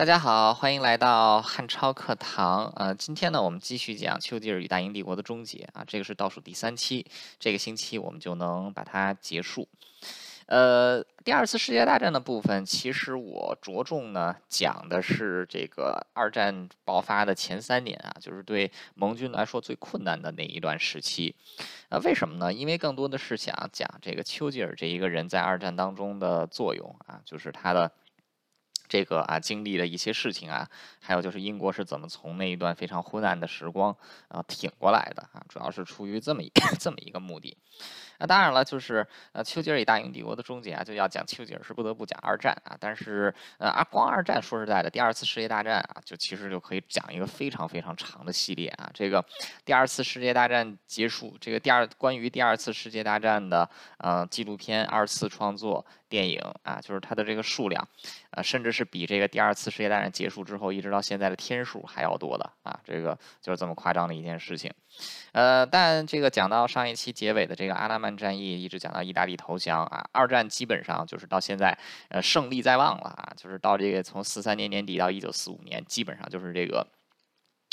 大家好，欢迎来到汉超课堂。呃，今天呢，我们继续讲丘吉尔与大英帝国的终结啊，这个是倒数第三期，这个星期我们就能把它结束。呃，第二次世界大战的部分，其实我着重呢讲的是这个二战爆发的前三年啊，就是对盟军来说最困难的那一段时期。呃，为什么呢？因为更多的是想讲这个丘吉尔这一个人在二战当中的作用啊，就是他的。这个啊，经历的一些事情啊，还有就是英国是怎么从那一段非常昏暗的时光啊挺过来的啊，主要是出于这么一 这么一个目的。那当然了，就是呃，丘吉尔与大英帝国的终结啊，就要讲丘吉尔是不得不讲二战啊。但是呃，啊，光二战说实在的，第二次世界大战啊，就其实就可以讲一个非常非常长的系列啊。这个第二次世界大战结束，这个第二关于第二次世界大战的呃纪录片二次创作电影啊，就是它的这个数量，呃，甚至是比这个第二次世界大战结束之后一直到现在的天数还要多的啊。这个就是这么夸张的一件事情。呃，但这个讲到上一期结尾的这个阿拉曼战役，一直讲到意大利投降啊，二战基本上就是到现在，呃，胜利在望了啊，就是到这个从四三年年底到一九四五年，基本上就是这个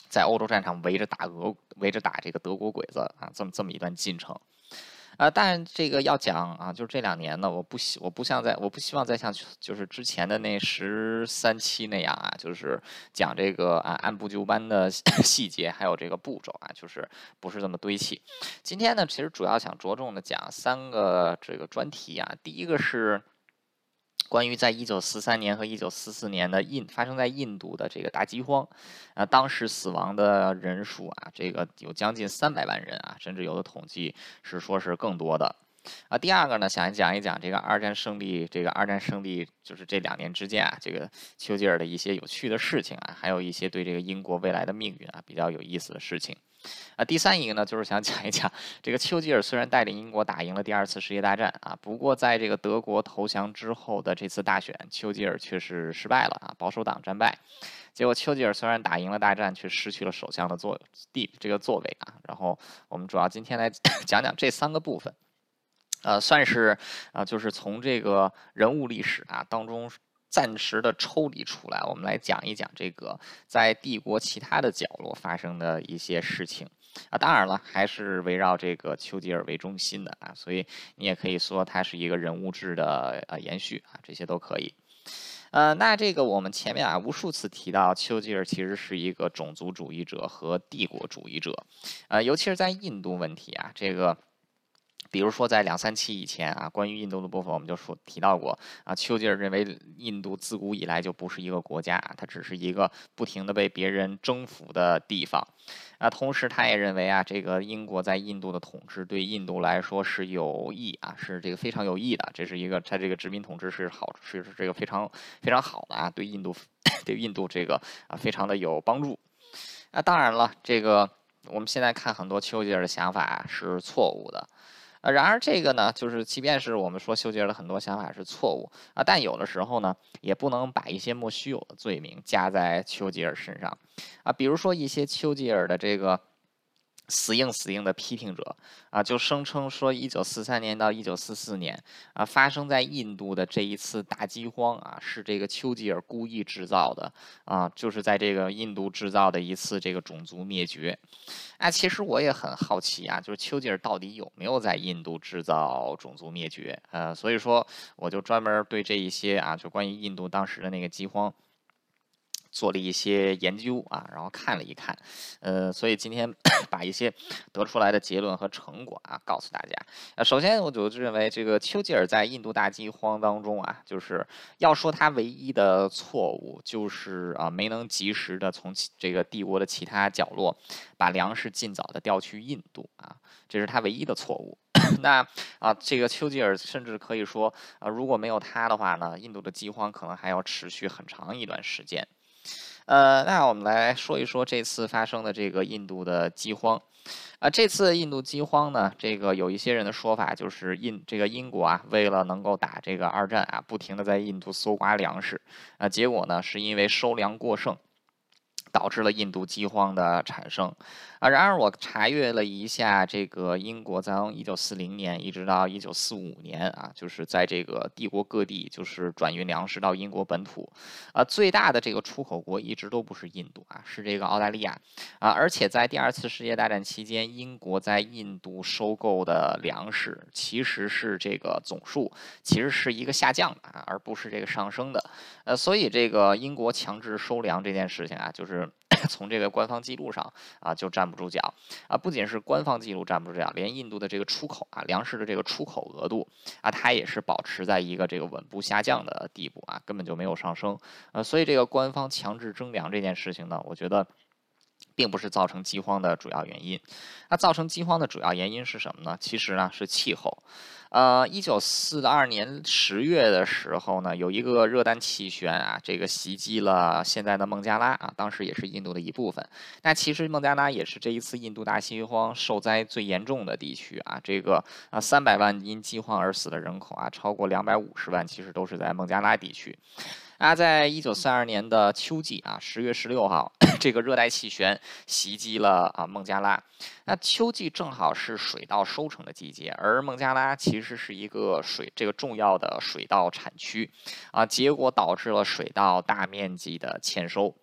在欧洲战场围着打俄，围着打这个德国鬼子啊，这么这么一段进程。啊，但这个要讲啊，就是这两年呢，我不希我不像在我不希望再像就是之前的那十三期那样啊，就是讲这个啊按部就班的 细节，还有这个步骤啊，就是不是这么堆砌。今天呢，其实主要想着重的讲三个这个专题啊，第一个是。关于在一九四三年和一九四四年的印发生在印度的这个大饥荒，啊，当时死亡的人数啊，这个有将近三百万人啊，甚至有的统计是说是更多的。啊，第二个呢，想讲一讲这个二战胜利，这个二战胜利就是这两年之间啊，这个丘吉尔的一些有趣的事情啊，还有一些对这个英国未来的命运啊比较有意思的事情。啊，第三一个呢，就是想讲一讲这个丘吉尔虽然带领英国打赢了第二次世界大战啊，不过在这个德国投降之后的这次大选，丘吉尔却是失败了啊，保守党战败。结果丘吉尔虽然打赢了大战，却失去了首相的座地这个座位啊。然后我们主要今天来 讲讲这三个部分，呃，算是啊，就是从这个人物历史啊当中。暂时的抽离出来，我们来讲一讲这个在帝国其他的角落发生的一些事情啊。当然了，还是围绕这个丘吉尔为中心的啊，所以你也可以说它是一个人物志的呃延续啊，这些都可以。呃，那这个我们前面啊无数次提到，丘吉尔其实是一个种族主义者和帝国主义者，呃，尤其是在印度问题啊，这个。比如说，在两三期以前啊，关于印度的部分，我们就说提到过啊。丘吉尔认为，印度自古以来就不是一个国家，它只是一个不停的被别人征服的地方啊。同时，他也认为啊，这个英国在印度的统治对印度来说是有益啊，是这个非常有益的。这是一个他这个殖民统治是好，是这个非常非常好的啊，对印度对印度这个啊非常的有帮助。那当然了，这个我们现在看很多丘吉尔的想法是错误的。啊，然而这个呢，就是即便是我们说丘吉尔的很多想法是错误啊，但有的时候呢，也不能把一些莫须有的罪名加在丘吉尔身上啊，比如说一些丘吉尔的这个。死硬死硬的批评者啊，就声称说，一九四三年到一九四四年啊，发生在印度的这一次大饥荒啊，是这个丘吉尔故意制造的啊，就是在这个印度制造的一次这个种族灭绝。啊，其实我也很好奇啊，就是丘吉尔到底有没有在印度制造种族灭绝？呃，所以说我就专门对这一些啊，就关于印度当时的那个饥荒。做了一些研究啊，然后看了一看，呃，所以今天 把一些得出来的结论和成果啊告诉大家。呃，首先我就认为这个丘吉尔在印度大饥荒当中啊，就是要说他唯一的错误就是啊没能及时的从这个帝国的其他角落把粮食尽早的调去印度啊，这是他唯一的错误。那啊，这个丘吉尔甚至可以说啊，如果没有他的话呢，印度的饥荒可能还要持续很长一段时间。呃，那我们来说一说这次发生的这个印度的饥荒。啊，这次印度饥荒呢，这个有一些人的说法就是印这个英国啊，为了能够打这个二战啊，不停的在印度搜刮粮食啊，结果呢，是因为收粮过剩。导致了印度饥荒的产生。啊，然而我查阅了一下，这个英国从一九四零年一直到一九四五年啊，就是在这个帝国各地就是转运粮食到英国本土，啊，最大的这个出口国一直都不是印度啊，是这个澳大利亚啊，而且在第二次世界大战期间，英国在印度收购的粮食其实是这个总数其实是一个下降的啊，而不是这个上升的，呃，所以这个英国强制收粮这件事情啊，就是。从这个官方记录上啊，就占站不住脚啊！不仅是官方记录站不住脚，连印度的这个出口啊，粮食的这个出口额度啊，它也是保持在一个这个稳步下降的地步啊，根本就没有上升。呃，所以这个官方强制征粮这件事情呢，我觉得并不是造成饥荒的主要原因。那造成饥荒的主要原因是什么呢？其实呢是气候。呃，一九四二年十月的时候呢，有一个热带气旋啊，这个袭击了现在的孟加拉啊，当时也是印度的一部分。那其实孟加拉也是这一次印度大饥荒受灾最严重的地区啊，这个啊三百万因饥荒而死的人口啊，超过两百五十万，其实都是在孟加拉地区。啊，在一九三二年的秋季啊，十月十六号，这个热带气旋袭击了啊孟加拉。那秋季正好是水稻收成的季节，而孟加拉其实是一个水这个重要的水稻产区啊，结果导致了水稻大面积的欠收。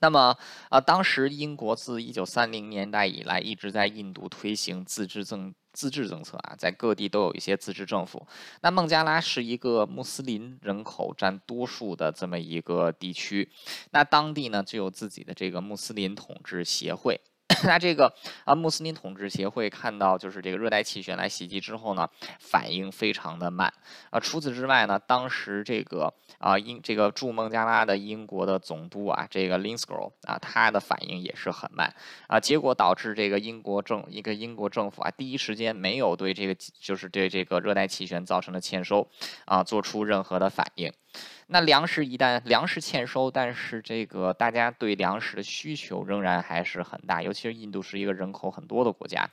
那么啊，当时英国自一九三零年代以来一直在印度推行自治政。自治政策啊，在各地都有一些自治政府。那孟加拉是一个穆斯林人口占多数的这么一个地区，那当地呢就有自己的这个穆斯林统治协会。那这个啊，穆斯林统治协会看到就是这个热带气旋来袭击之后呢，反应非常的慢啊。除此之外呢，当时这个啊英这个驻孟加拉的英国的总督啊，这个 Linscrow 啊，他的反应也是很慢啊。结果导致这个英国政一个英国政府啊，第一时间没有对这个就是对这个热带气旋造成的欠收啊做出任何的反应。那粮食一旦粮食欠收，但是这个大家对粮食的需求仍然还是很大，尤其是印度是一个人口很多的国家。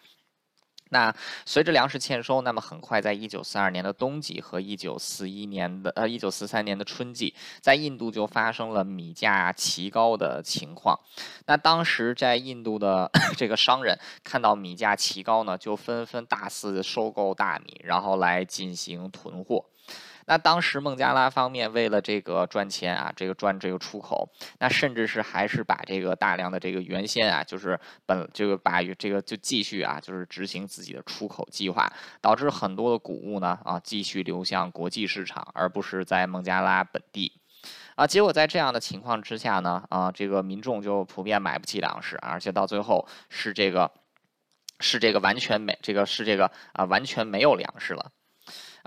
那随着粮食欠收，那么很快在一九四二年的冬季和一九四一年的呃一九四三年的春季，在印度就发生了米价奇高的情况。那当时在印度的 这个商人看到米价奇高呢，就纷纷大肆收购大米，然后来进行囤货。那当时孟加拉方面为了这个赚钱啊，这个赚这个出口，那甚至是还是把这个大量的这个原先啊，就是本这个把这个就继续啊，就是执行自己的出口计划，导致很多的谷物呢啊继续流向国际市场，而不是在孟加拉本地，啊，结果在这样的情况之下呢啊，这个民众就普遍买不起粮食，而且到最后是这个是这个完全没这个是这个啊完全没有粮食了。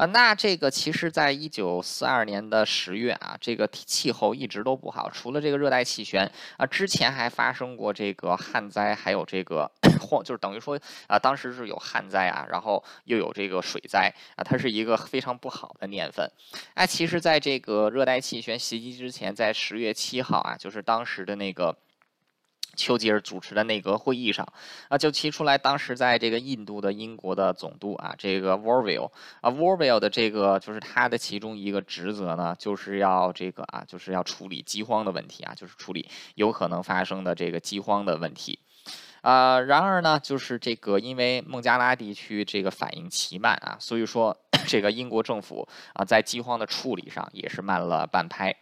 啊，那这个其实，在一九四二年的十月啊，这个气候一直都不好，除了这个热带气旋啊，之前还发生过这个旱灾，还有这个 荒，就是等于说啊，当时是有旱灾啊，然后又有这个水灾啊，它是一个非常不好的年份。哎，其实，在这个热带气旋袭击之前，在十月七号啊，就是当时的那个。丘吉尔主持的内阁会议上，啊，就提出来，当时在这个印度的英国的总督啊，这个 w a r v i l l 啊 w a r v i l l 的这个就是他的其中一个职责呢，就是要这个啊，就是要处理饥荒的问题啊，就是处理有可能发生的这个饥荒的问题，啊，然而呢，就是这个因为孟加拉地区这个反应奇慢啊，所以说 这个英国政府啊，在饥荒的处理上也是慢了半拍。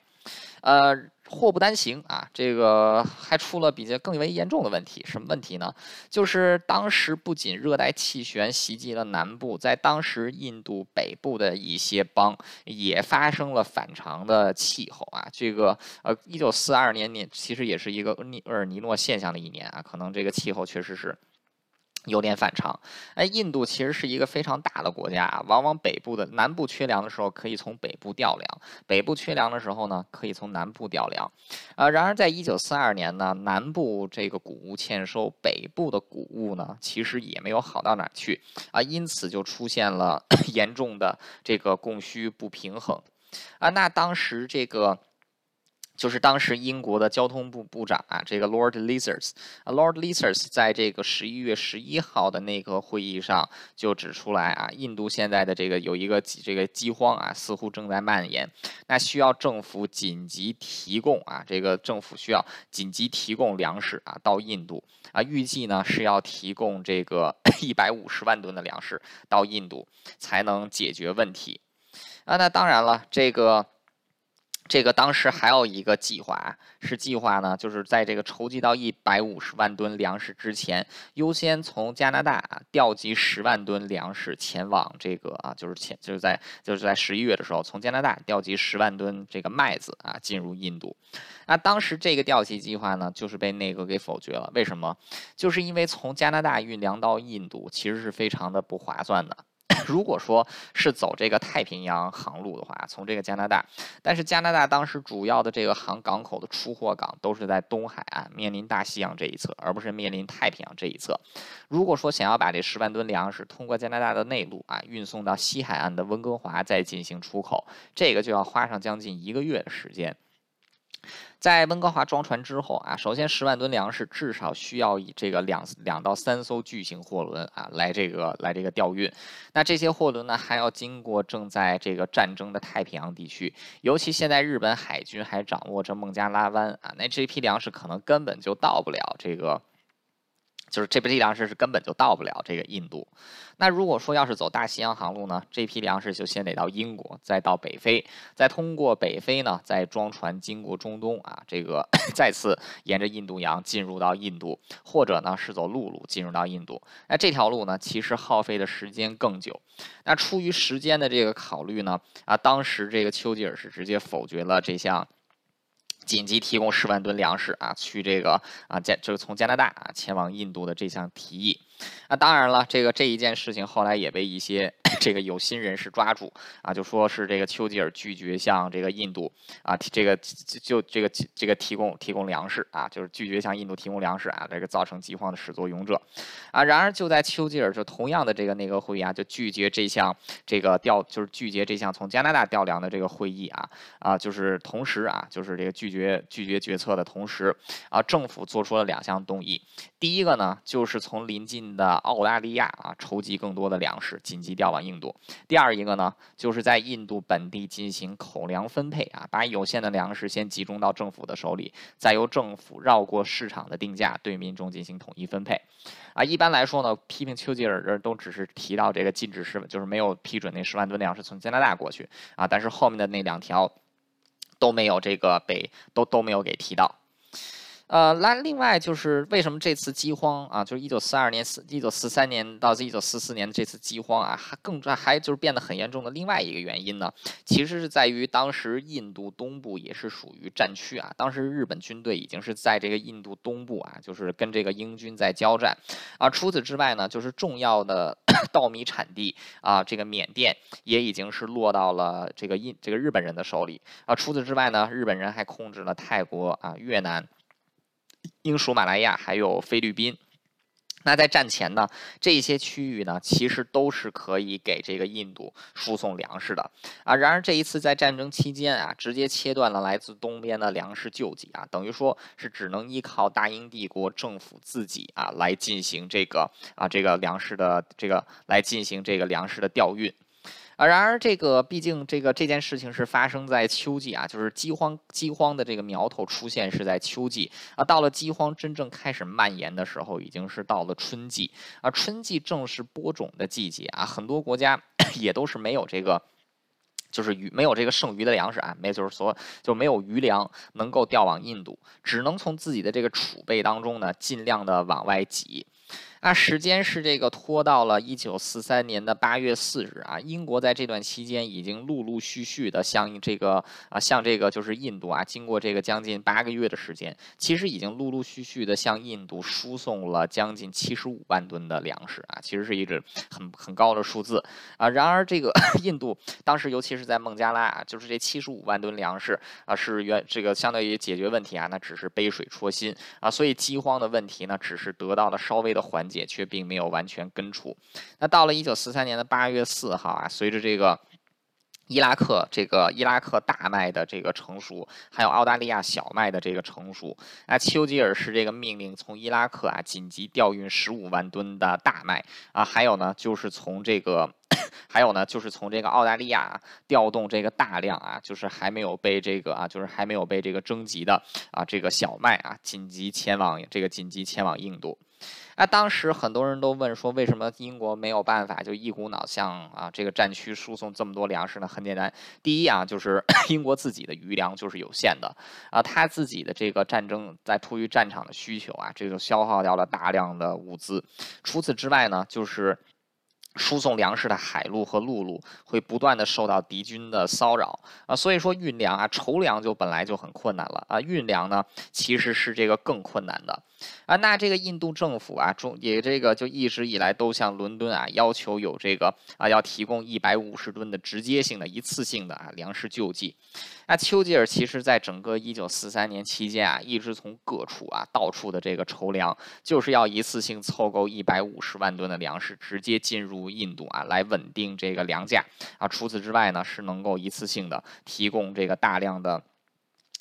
呃，祸不单行啊，这个还出了比较更为严重的问题。什么问题呢？就是当时不仅热带气旋袭击了南部，在当时印度北部的一些邦也发生了反常的气候啊。这个呃，一九四二年年其实也是一个厄尔尼诺现象的一年啊，可能这个气候确实是。有点反常，哎，印度其实是一个非常大的国家啊，往往北部的南部缺粮的时候可以从北部调粮，北部缺粮的时候呢可以从南部调粮，啊，然而在一九四二年呢，南部这个谷物欠收，北部的谷物呢其实也没有好到哪去。啊，因此就出现了 严重的这个供需不平衡，啊，那当时这个。就是当时英国的交通部部长啊，这个 Lord l i z a r d s l o r d Lizards 在这个十一月十一号的那个会议上就指出来啊，印度现在的这个有一个这个饥荒啊，似乎正在蔓延，那需要政府紧急提供啊，这个政府需要紧急提供粮食啊到印度。啊，预计呢是要提供这个 一百五十万吨的粮食到印度才能解决问题。啊，那当然了，这个。这个当时还有一个计划，是计划呢，就是在这个筹集到一百五十万吨粮食之前，优先从加拿大调集十万吨粮食前往这个啊，就是前就是在就是在十一月的时候，从加拿大调集十万吨这个麦子啊进入印度。那当时这个调集计划呢，就是被内阁给否决了。为什么？就是因为从加拿大运粮到印度，其实是非常的不划算的。如果说是走这个太平洋航路的话，从这个加拿大，但是加拿大当时主要的这个航港口的出货港都是在东海岸，面临大西洋这一侧，而不是面临太平洋这一侧。如果说想要把这十万吨粮食通过加拿大的内陆啊运送到西海岸的温哥华再进行出口，这个就要花上将近一个月的时间。在温哥华装船之后啊，首先十万吨粮食至少需要以这个两两到三艘巨型货轮啊来这个来这个调运。那这些货轮呢，还要经过正在这个战争的太平洋地区，尤其现在日本海军还掌握着孟加拉湾啊，那这批粮食可能根本就到不了这个。就是这批粮食是根本就到不了这个印度。那如果说要是走大西洋航路呢，这批粮食就先得到英国，再到北非，再通过北非呢，再装船经过中东啊，这个 再次沿着印度洋进入到印度，或者呢是走陆路进入到印度。那这条路呢，其实耗费的时间更久。那出于时间的这个考虑呢，啊，当时这个丘吉尔是直接否决了这项。紧急提供十万吨粮食啊，去这个啊加就是从加拿大啊前往印度的这项提议。那当然了，这个这一件事情后来也被一些 这个有心人士抓住啊，就说是这个丘吉尔拒绝向这个印度啊提这个就这个这个提供提供粮食啊，就是拒绝向印度提供粮食啊，这个造成饥荒的始作俑者啊。然而就在丘吉尔就同样的这个内阁会议啊，就拒绝这项这个调就是拒绝这项从加拿大调粮的这个会议啊啊，就是同时啊，就是这个拒绝拒绝决策的同时啊，政府做出了两项动议。第一个呢，就是从临近的澳大利亚啊筹集更多的粮食，紧急调往印度。第二一个呢，就是在印度本地进行口粮分配啊，把有限的粮食先集中到政府的手里，再由政府绕过市场的定价对民众进行统一分配。啊，一般来说呢，批评丘吉尔的都只是提到这个禁止十，就是没有批准那十万吨粮食从加拿大过去啊，但是后面的那两条都没有这个被都都没有给提到。呃，那另外就是为什么这次饥荒啊，就是一九四二年、四一九四三年到一九四四年这次饥荒啊，还更还就是变得很严重的另外一个原因呢？其实是在于当时印度东部也是属于战区啊，当时日本军队已经是在这个印度东部啊，就是跟这个英军在交战啊。除此之外呢，就是重要的 稻米产地啊，这个缅甸也已经是落到了这个印这个日本人的手里啊。除此之外呢，日本人还控制了泰国啊、越南。英属马来亚还有菲律宾，那在战前呢，这些区域呢，其实都是可以给这个印度输送粮食的啊。然而这一次在战争期间啊，直接切断了来自东边的粮食救济啊，等于说是只能依靠大英帝国政府自己啊来进行这个啊这个粮食的这个来进行这个粮食的调运。啊，然而这个毕竟这个这件事情是发生在秋季啊，就是饥荒饥荒的这个苗头出现是在秋季啊，到了饥荒真正开始蔓延的时候，已经是到了春季啊，春季正是播种的季节啊，很多国家 也都是没有这个，就是余没有这个剩余的粮食啊，没就是说就没有余粮能够调往印度，只能从自己的这个储备当中呢，尽量的往外挤。那时间是这个拖到了一九四三年的八月四日啊，英国在这段期间已经陆陆续续的向这个啊向这个就是印度啊，经过这个将近八个月的时间，其实已经陆陆续续的向印度输送了将近七十五万吨的粮食啊，其实是一个很很高的数字啊。然而这个 印度当时尤其是在孟加拉啊，就是这七十五万吨粮食啊是原这个相当于解决问题啊，那只是杯水戳薪啊，所以饥荒的问题呢，只是得到了稍微的缓。解却并没有完全根除。那到了一九四三年的八月四号啊，随着这个伊拉克这个伊拉克大麦的这个成熟，还有澳大利亚小麦的这个成熟，啊，丘吉尔是这个命令从伊拉克啊紧急调运十五万吨的大麦啊，还有呢就是从这个，还有呢就是从这个澳大利亚调动这个大量啊，就是还没有被这个啊，就是还没有被这个征集的啊这个小麦啊，紧急前往这个紧急前往印度。那当时很多人都问说，为什么英国没有办法就一股脑向啊这个战区输送这么多粮食呢？很简单，第一啊，就是 英国自己的余粮就是有限的啊，他自己的这个战争在突于战场的需求啊，这就消耗掉了大量的物资。除此之外呢，就是。输送粮食的海路和陆路会不断的受到敌军的骚扰。啊，所以说运粮啊、筹粮就本来就很困难了。啊，运粮呢其实是这个更困难的。啊。那这个印度政府啊，中也这个就一直以来都向伦敦啊要求有这个啊要提供一百五十吨的直接性的一次性的啊粮食救济。那丘吉尔其实在整个一九四三年期间啊，一直从各处啊到处的这个筹粮，就是要一次性凑够一百五十万吨的粮食，直接进入印度啊，来稳定这个粮价啊。除此之外呢，是能够一次性的提供这个大量的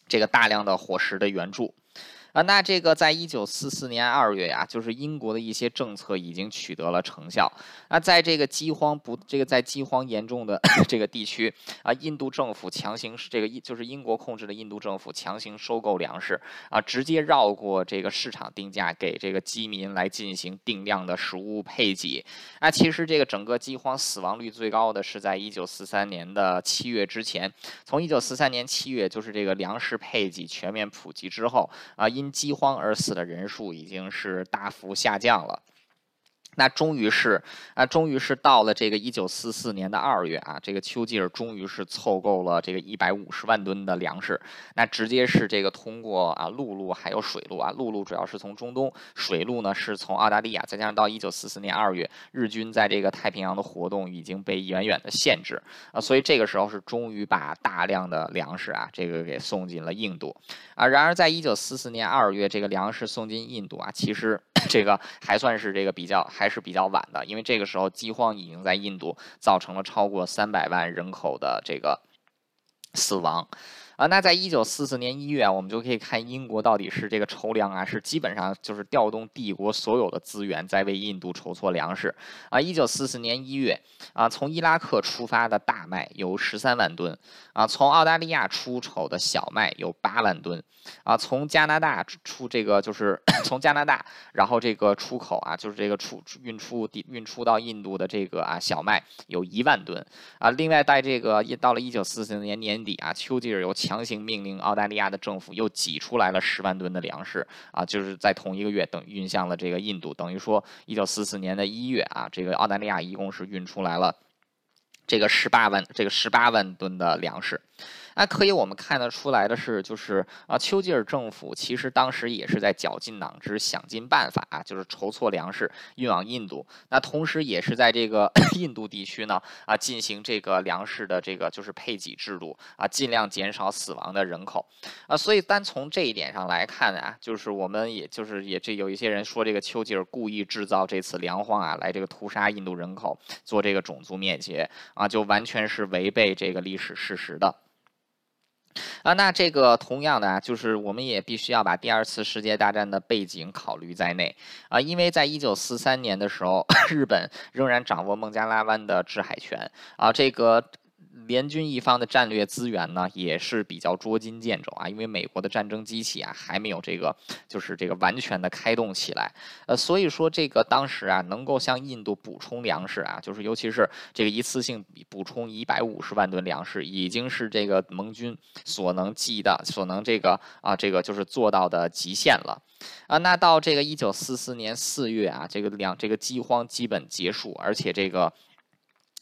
这个大量的伙食的援助。啊，那这个在一九四四年二月呀，就是英国的一些政策已经取得了成效。那在这个饥荒不，这个在饥荒严重的 这个地区啊，印度政府强行这个就是英国控制的印度政府强行收购粮食啊，直接绕过这个市场定价，给这个饥民来进行定量的食物配给。啊，其实这个整个饥荒死亡率最高的是在一九四三年的七月之前。从一九四三年七月，就是这个粮食配给全面普及之后啊，因饥荒而死的人数已经是大幅下降了。那终于是啊，终于是到了这个一九四四年的二月啊，这个丘吉尔终于是凑够了这个一百五十万吨的粮食。那直接是这个通过啊陆路还有水路啊，陆路主要是从中东，水路呢是从澳大利亚。再加上到一九四四年二月，日军在这个太平洋的活动已经被远远的限制啊，所以这个时候是终于把大量的粮食啊这个给送进了印度啊。然而在一九四四年二月，这个粮食送进印度啊，其实。这个还算是这个比较还是比较晚的，因为这个时候饥荒已经在印度造成了超过三百万人口的这个死亡。啊，那在一九四四年一月，我们就可以看英国到底是这个筹粮啊，是基本上就是调动帝国所有的资源在为印度筹措粮食。啊，一九四四年一月，啊，从伊拉克出发的大麦有十三万吨，啊，从澳大利亚出口的小麦有八万吨，啊，从加拿大出这个就是 从加拿大，然后这个出口啊，就是这个出运出运出到印度的这个啊小麦有一万吨，啊，另外在这个到了一九四四年年底啊，丘吉尔有。强行命令澳大利亚的政府又挤出来了十万吨的粮食啊，就是在同一个月等运向了这个印度，等于说一九四四年的一月啊，这个澳大利亚一共是运出来了这个十八万这个十八万吨的粮食。那可以，我们看得出来的是，就是啊，丘吉尔政府其实当时也是在绞尽脑汁，想尽办法啊，就是筹措粮食运往印度。那同时，也是在这个 印度地区呢啊，进行这个粮食的这个就是配给制度啊，尽量减少死亡的人口啊。所以，单从这一点上来看啊，就是我们也就是也这有一些人说，这个丘吉尔故意制造这次粮荒啊，来这个屠杀印度人口，做这个种族灭绝啊，就完全是违背这个历史事实的。啊，那这个同样的啊，就是我们也必须要把第二次世界大战的背景考虑在内啊，因为在一九四三年的时候，日本仍然掌握孟加拉湾的制海权啊，这个。联军一方的战略资源呢，也是比较捉襟见肘啊，因为美国的战争机器啊，还没有这个，就是这个完全的开动起来，呃，所以说这个当时啊，能够向印度补充粮食啊，就是尤其是这个一次性补充一百五十万吨粮食，已经是这个盟军所能记的、所能这个啊，这个就是做到的极限了啊。那到这个一九四四年四月啊，这个粮这个饥荒基本结束，而且这个。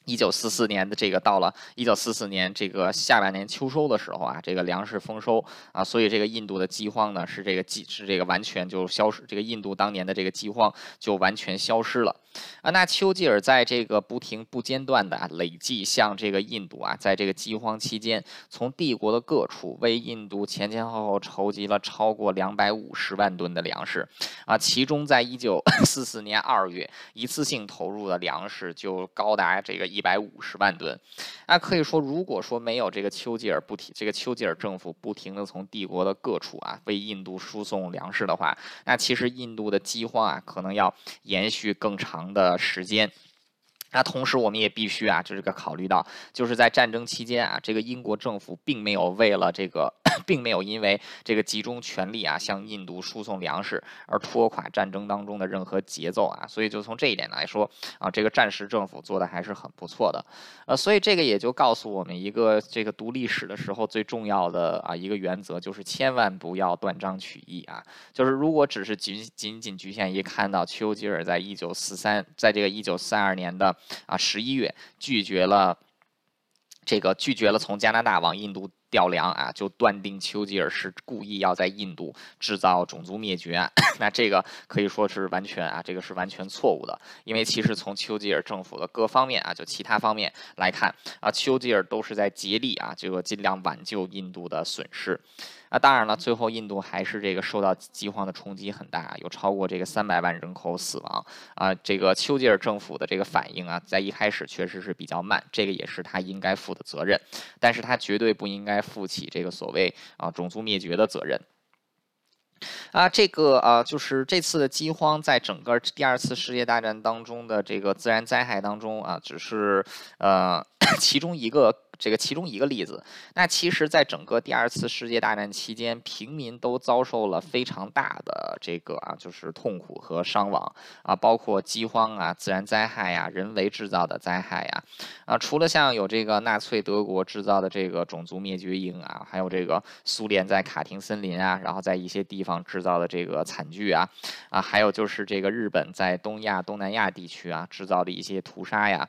一九四四年的这个到了一九四四年这个下半年秋收的时候啊，这个粮食丰收啊，所以这个印度的饥荒呢是这个饥是这个完全就消失，这个印度当年的这个饥荒就完全消失了啊。那丘吉尔在这个不停不间断的啊累计向这个印度啊，在这个饥荒期间，从帝国的各处为印度前前后后筹集了超过两百五十万吨的粮食啊，其中在一九四四年二月一次性投入的粮食就高达这个。一百五十万吨。那可以说，如果说没有这个丘吉尔不停，这个丘吉尔政府不停的从帝国的各处啊为印度输送粮食的话，那其实印度的饥荒啊可能要延续更长的时间。那同时，我们也必须啊，就这个考虑到，就是在战争期间啊，这个英国政府并没有为了这个，并没有因为这个集中权力啊向印度输送粮食而拖垮战争当中的任何节奏啊。所以就从这一点来说啊，这个战时政府做的还是很不错的。呃，所以这个也就告诉我们一个这个读历史的时候最重要的啊一个原则，就是千万不要断章取义啊。就是如果只是仅仅仅局限于看到丘吉尔在一九四三，在这个一九三二年的。啊，十一月拒绝了这个拒绝了从加拿大往印度调粮啊，就断定丘吉尔是故意要在印度制造种族灭绝。那这个可以说是完全啊，这个是完全错误的。因为其实从丘吉尔政府的各方面啊，就其他方面来看啊，丘吉尔都是在竭力啊，这个尽量挽救印度的损失。那当然了，最后印度还是这个受到饥荒的冲击很大，有超过这个三百万人口死亡啊。这个丘吉尔政府的这个反应啊，在一开始确实是比较慢，这个也是他应该负的责任，但是他绝对不应该负起这个所谓啊种族灭绝的责任。啊，这个啊，就是这次的饥荒，在整个第二次世界大战当中的这个自然灾害当中啊，只是呃 其中一个。这个其中一个例子，那其实，在整个第二次世界大战期间，平民都遭受了非常大的这个啊，就是痛苦和伤亡啊，包括饥荒啊、自然灾害呀、人为制造的灾害呀，啊，除了像有这个纳粹德国制造的这个种族灭绝营啊，还有这个苏联在卡廷森林啊，然后在一些地方制造的这个惨剧啊，啊，还有就是这个日本在东亚、东南亚地区啊制造的一些屠杀呀。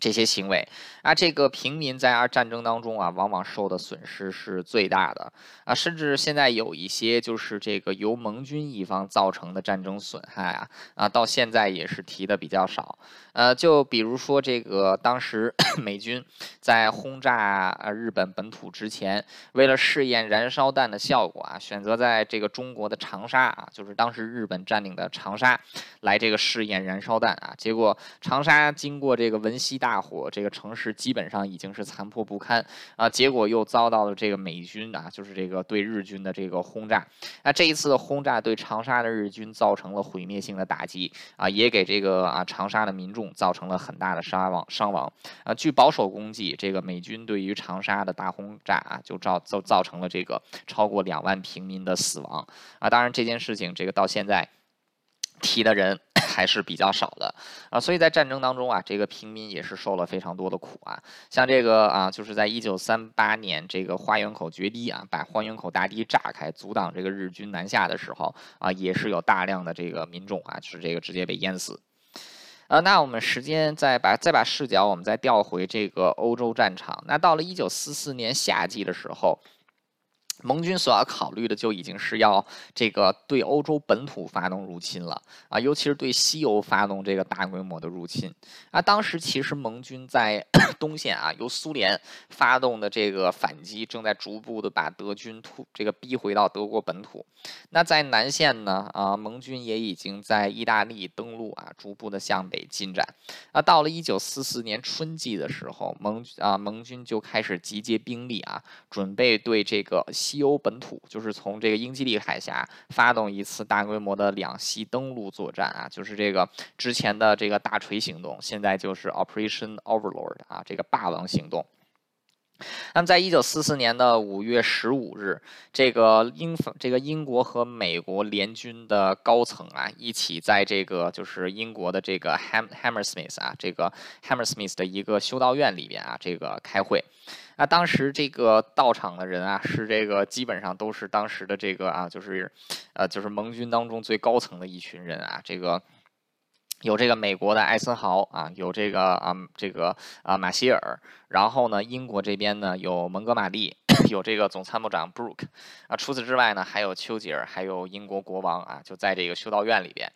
这些行为啊，这个平民在二战争当中啊，往往受的损失是最大的啊，甚至现在有一些就是这个由盟军一方造成的战争损害啊啊，到现在也是提的比较少。呃，就比如说这个当时 美军在轰炸呃日本本土之前，为了试验燃烧弹的效果啊，选择在这个中国的长沙啊，就是当时日本占领的长沙来这个试验燃烧弹啊，结果长沙经过这个闻溪大。火，这个城市基本上已经是残破不堪啊！结果又遭到了这个美军啊，就是这个对日军的这个轰炸。那这一次的轰炸对长沙的日军造成了毁灭性的打击啊，也给这个啊长沙的民众造成了很大的伤亡伤亡啊。据保守估计，这个美军对于长沙的大轰炸啊，就造造造成了这个超过两万平民的死亡啊。当然，这件事情这个到现在提的人。还是比较少的啊，所以在战争当中啊，这个平民也是受了非常多的苦啊。像这个啊，就是在一九三八年这个花园口决堤啊，把花园口大堤炸开，阻挡这个日军南下的时候啊，也是有大量的这个民众啊，是这个直接被淹死。呃，那我们时间再把再把视角我们再调回这个欧洲战场，那到了一九四四年夏季的时候。盟军所要考虑的就已经是要这个对欧洲本土发动入侵了啊，尤其是对西欧发动这个大规模的入侵啊。当时其实盟军在 东线啊，由苏联发动的这个反击正在逐步的把德军突这个逼回到德国本土。那在南线呢啊，盟军也已经在意大利登陆啊，逐步的向北进展。啊，到了一九四四年春季的时候，盟啊盟军就开始集结兵力啊，准备对这个。西欧本土就是从这个英吉利海峡发动一次大规模的两栖登陆作战啊，就是这个之前的这个大锤行动，现在就是 Operation Overlord 啊，这个霸王行动。那么，在一九四四年的五月十五日，这个英这个英国和美国联军的高层啊，一起在这个就是英国的这个 Ham Hammersmith 啊，这个 Hammersmith 的一个修道院里边啊，这个开会。那当时这个到场的人啊，是这个基本上都是当时的这个啊，就是，呃，就是盟军当中最高层的一群人啊。这个有这个美国的艾森豪啊，有这个啊这个啊马歇尔，然后呢，英国这边呢有蒙哥马利，有这个总参谋长 Brooke 啊，除此之外呢，还有丘吉尔，还有英国国王啊，就在这个修道院里边。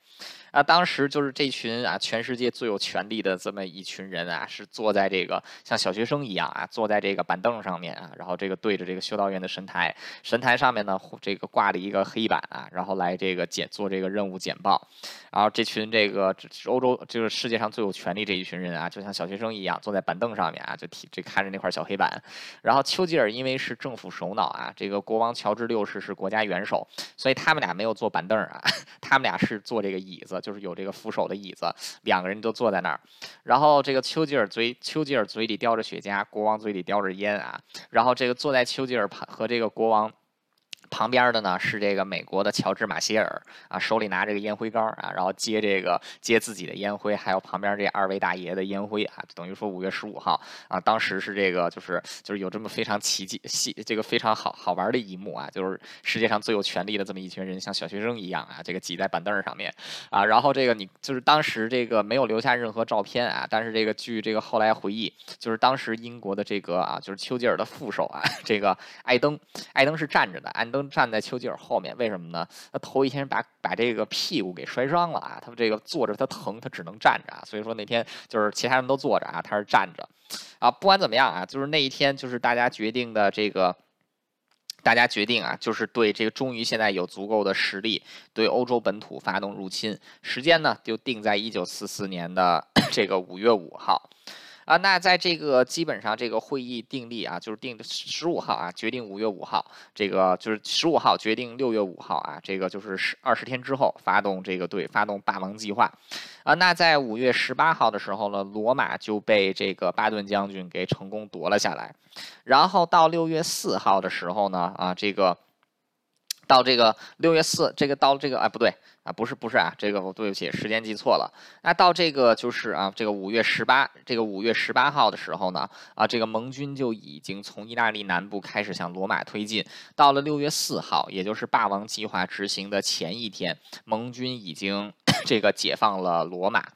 啊，当时就是这群啊，全世界最有权力的这么一群人啊，是坐在这个像小学生一样啊，坐在这个板凳上面啊，然后这个对着这个修道院的神台，神台上面呢，这个挂了一个黑板啊，然后来这个简做这个任务简报。然后这群这个欧洲就是世界上最有权力这一群人啊，就像小学生一样坐在板凳上面啊，就提这看着那块小黑板。然后丘吉尔因为是政府首脑啊，这个国王乔治六世是国家元首，所以他们俩没有坐板凳啊，他们俩是坐这个椅子。就是有这个扶手的椅子，两个人都坐在那儿，然后这个丘吉尔嘴丘吉尔嘴里叼着雪茄，国王嘴里叼着烟啊，然后这个坐在丘吉尔旁和这个国王。旁边的呢是这个美国的乔治马歇尔啊，手里拿这个烟灰缸啊，然后接这个接自己的烟灰，还有旁边这二位大爷的烟灰啊，等于说五月十五号啊，当时是这个就是就是有这么非常奇迹戏这个非常好好玩的一幕啊，就是世界上最有权力的这么一群人，像小学生一样啊，这个挤在板凳上面啊，然后这个你就是当时这个没有留下任何照片啊，但是这个据这个后来回忆，就是当时英国的这个啊，就是丘吉尔的副手啊，这个艾登，艾登是站着的，艾登。站在丘吉尔后面，为什么呢？他头一天把把这个屁股给摔伤了啊！他这个坐着他疼，他只能站着啊。所以说那天就是其他人都坐着啊，他是站着啊。不管怎么样啊，就是那一天就是大家决定的这个，大家决定啊，就是对这个终于现在有足够的实力对欧洲本土发动入侵，时间呢就定在一九四四年的这个五月五号。啊，那在这个基本上这个会议定例啊，就是定十五号啊，决定五月五号，这个就是十五号决定六月五号啊，这个就是十二十天之后发动这个对发动霸王计划，啊，那在五月十八号的时候呢，罗马就被这个巴顿将军给成功夺了下来，然后到六月四号的时候呢，啊，这个。到这个六月四，这个到这个啊不对啊不是不是啊这个我对不起时间记错了。那到这个就是啊这个五月十八，这个五月十八号的时候呢啊这个盟军就已经从意大利南部开始向罗马推进。到了六月四号，也就是霸王计划执行的前一天，盟军已经 这个解放了罗马。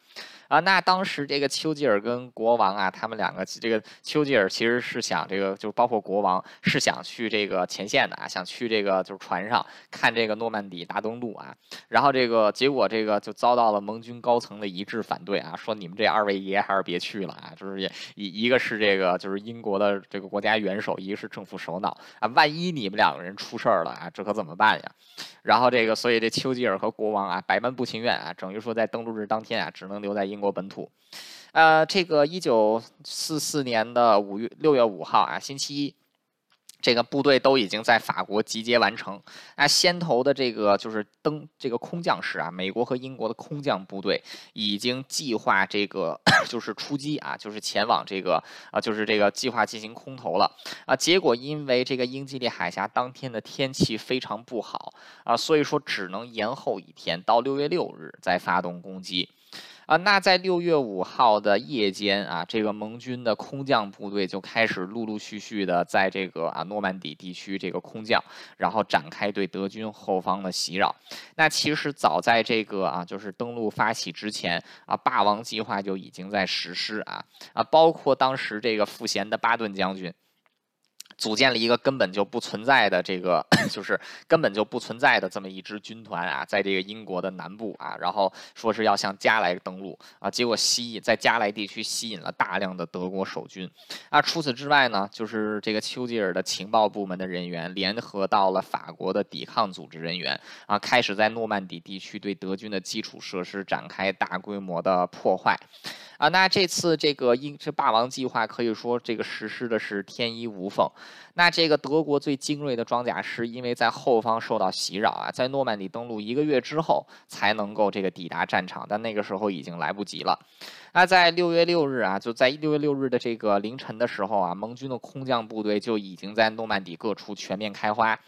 啊，那当时这个丘吉尔跟国王啊，他们两个这个丘吉尔其实是想这个，就包括国王是想去这个前线的啊，想去这个就是船上看这个诺曼底大登陆啊，然后这个结果这个就遭到了盟军高层的一致反对啊，说你们这二位爷还是别去了啊，就是也一一个是这个就是英国的这个国家元首，一个是政府首脑啊，万一你们两个人出事儿了啊，这可怎么办呀？然后这个所以这丘吉尔和国王啊百般不情愿啊，等于说在登陆日当天啊，只能留在英。英国本土，呃，这个一九四四年的五月六月五号啊，星期一，这个部队都已经在法国集结完成。那先头的这个就是登这个空降师啊，美国和英国的空降部队已经计划这个 就是出击啊，就是前往这个啊，就是这个计划进行空投了啊。结果因为这个英吉利海峡当天的天气非常不好啊，所以说只能延后一天，到六月六日再发动攻击。啊，那在六月五号的夜间啊，这个盟军的空降部队就开始陆陆续续的在这个啊诺曼底地区这个空降，然后展开对德军后方的袭扰。那其实早在这个啊就是登陆发起之前啊，霸王计划就已经在实施啊啊，包括当时这个赋闲的巴顿将军。组建了一个根本就不存在的这个，就是根本就不存在的这么一支军团啊，在这个英国的南部啊，然后说是要向加莱登陆啊，结果吸引在加莱地区吸引了大量的德国守军啊。除此之外呢，就是这个丘吉尔的情报部门的人员联合到了法国的抵抗组织人员啊，开始在诺曼底地区对德军的基础设施展开大规模的破坏。啊，那这次这个英这霸王计划可以说这个实施的是天衣无缝。那这个德国最精锐的装甲师，因为在后方受到袭扰啊，在诺曼底登陆一个月之后才能够这个抵达战场，但那个时候已经来不及了。那在六月六日啊，就在六月六日的这个凌晨的时候啊，盟军的空降部队就已经在诺曼底各处全面开花。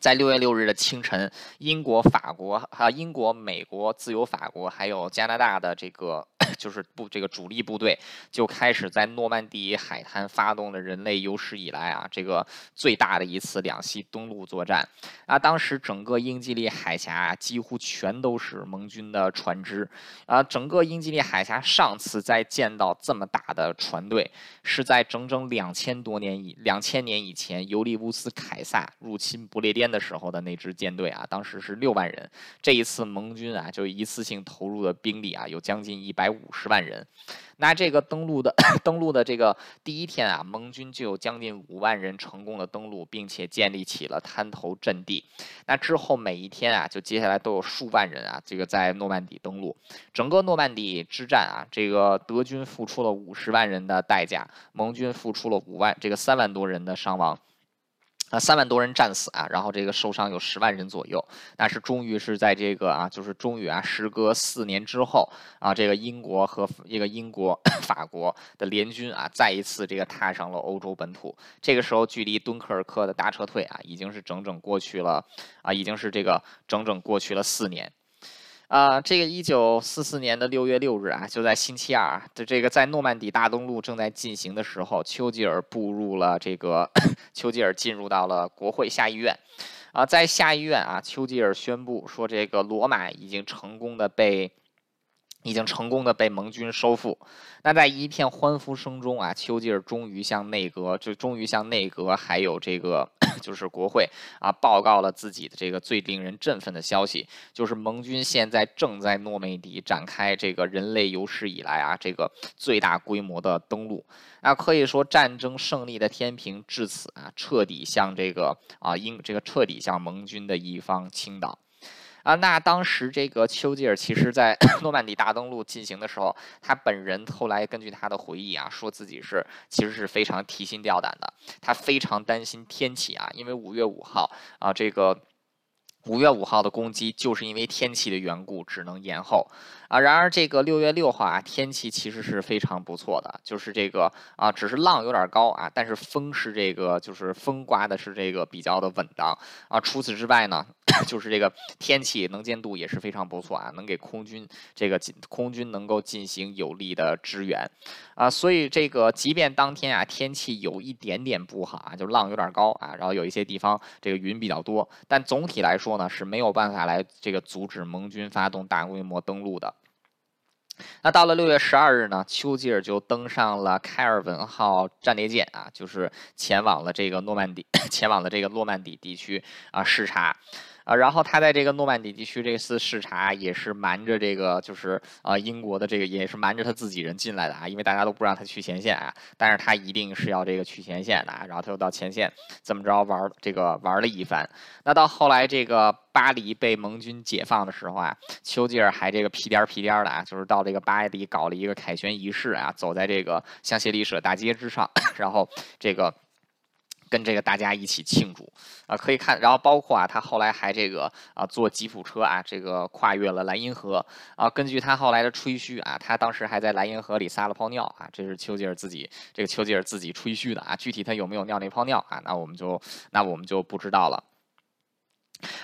在六月六日的清晨，英国、法国、哈英国、美国、自由法国，还有加拿大的这个就是部这个主力部队就开始在诺曼底海滩发动了人类有史以来啊这个最大的一次两栖登陆作战啊。当时整个英吉利海峡几乎全都是盟军的船只啊。整个英吉利海峡上次再见到这么大的船队，是在整整两千多年以两千年以前尤利乌斯凯撒入侵不列颠的时候的那支舰队啊，当时是六万人。这一次盟军啊就一次性投入的兵力啊有将近一百五五十万人。那这个登陆的 登陆的这个第一天啊，盟军就有将近五万人成功的登陆，并且建立起了滩头阵地。那之后每一天啊，就接下来都有数万人啊，这个在诺曼底登陆。整个诺曼底之战啊，这个德军付出了五十万人的代价，盟军付出了五万这个三万多人的伤亡。啊，三万多人战死啊，然后这个受伤有十万人左右。但是终于是在这个啊，就是终于啊，时隔四年之后啊，这个英国和这个英国、法国的联军啊，再一次这个踏上了欧洲本土。这个时候，距离敦刻尔克的大撤退啊，已经是整整过去了啊，已经是这个整整过去了四年。啊，这个一九四四年的六月六日啊，就在星期二的这个在诺曼底大登陆正在进行的时候，丘吉尔步入了这个 丘吉尔进入到了国会下议院。啊，在下议院啊，丘吉尔宣布说，这个罗马已经成功的被。已经成功的被盟军收复。那在一片欢呼声中啊，丘吉尔终于向内阁，就终于向内阁还有这个 就是国会啊，报告了自己的这个最令人振奋的消息，就是盟军现在正在诺曼底展开这个人类有史以来啊这个最大规模的登陆。那可以说，战争胜利的天平至此啊彻底向这个啊英这个彻底向盟军的一方倾倒。啊，那当时这个丘吉尔其实在 诺曼底大登陆进行的时候，他本人后来根据他的回忆啊，说自己是其实是非常提心吊胆的，他非常担心天气啊，因为五月五号啊，这个五月五号的攻击就是因为天气的缘故只能延后啊。然而这个六月六号啊，天气其实是非常不错的，就是这个啊，只是浪有点高啊，但是风是这个就是风刮的是这个比较的稳当啊。除此之外呢。就是这个天气能见度也是非常不错啊，能给空军这个空军能够进行有力的支援啊，所以这个即便当天啊天气有一点点不好啊，就浪有点高啊，然后有一些地方这个云比较多，但总体来说呢是没有办法来这个阻止盟军发动大规模登陆的。那到了六月十二日呢，丘吉尔就登上了开尔文号战列舰啊，就是前往了这个诺曼底，前往了这个诺曼底地区啊视察。啊，然后他在这个诺曼底地区这次视察也是瞒着这个，就是啊英国的这个也是瞒着他自己人进来的啊，因为大家都不让他去前线啊，但是他一定是要这个去前线的啊，然后他又到前线这么着玩这个玩了一番。那到后来这个巴黎被盟军解放的时候啊，丘吉尔还这个屁颠儿屁颠儿的啊，就是到这个巴黎搞了一个凯旋仪式啊，走在这个香榭丽舍大街之上，然后这个。跟这个大家一起庆祝啊，可以看，然后包括啊，他后来还这个啊坐吉普车啊，这个跨越了莱茵河啊。根据他后来的吹嘘啊，他当时还在莱茵河里撒了泡尿啊，这是丘吉尔自己这个丘吉尔自己吹嘘的啊。具体他有没有尿那泡尿啊，那我们就那我们就不知道了。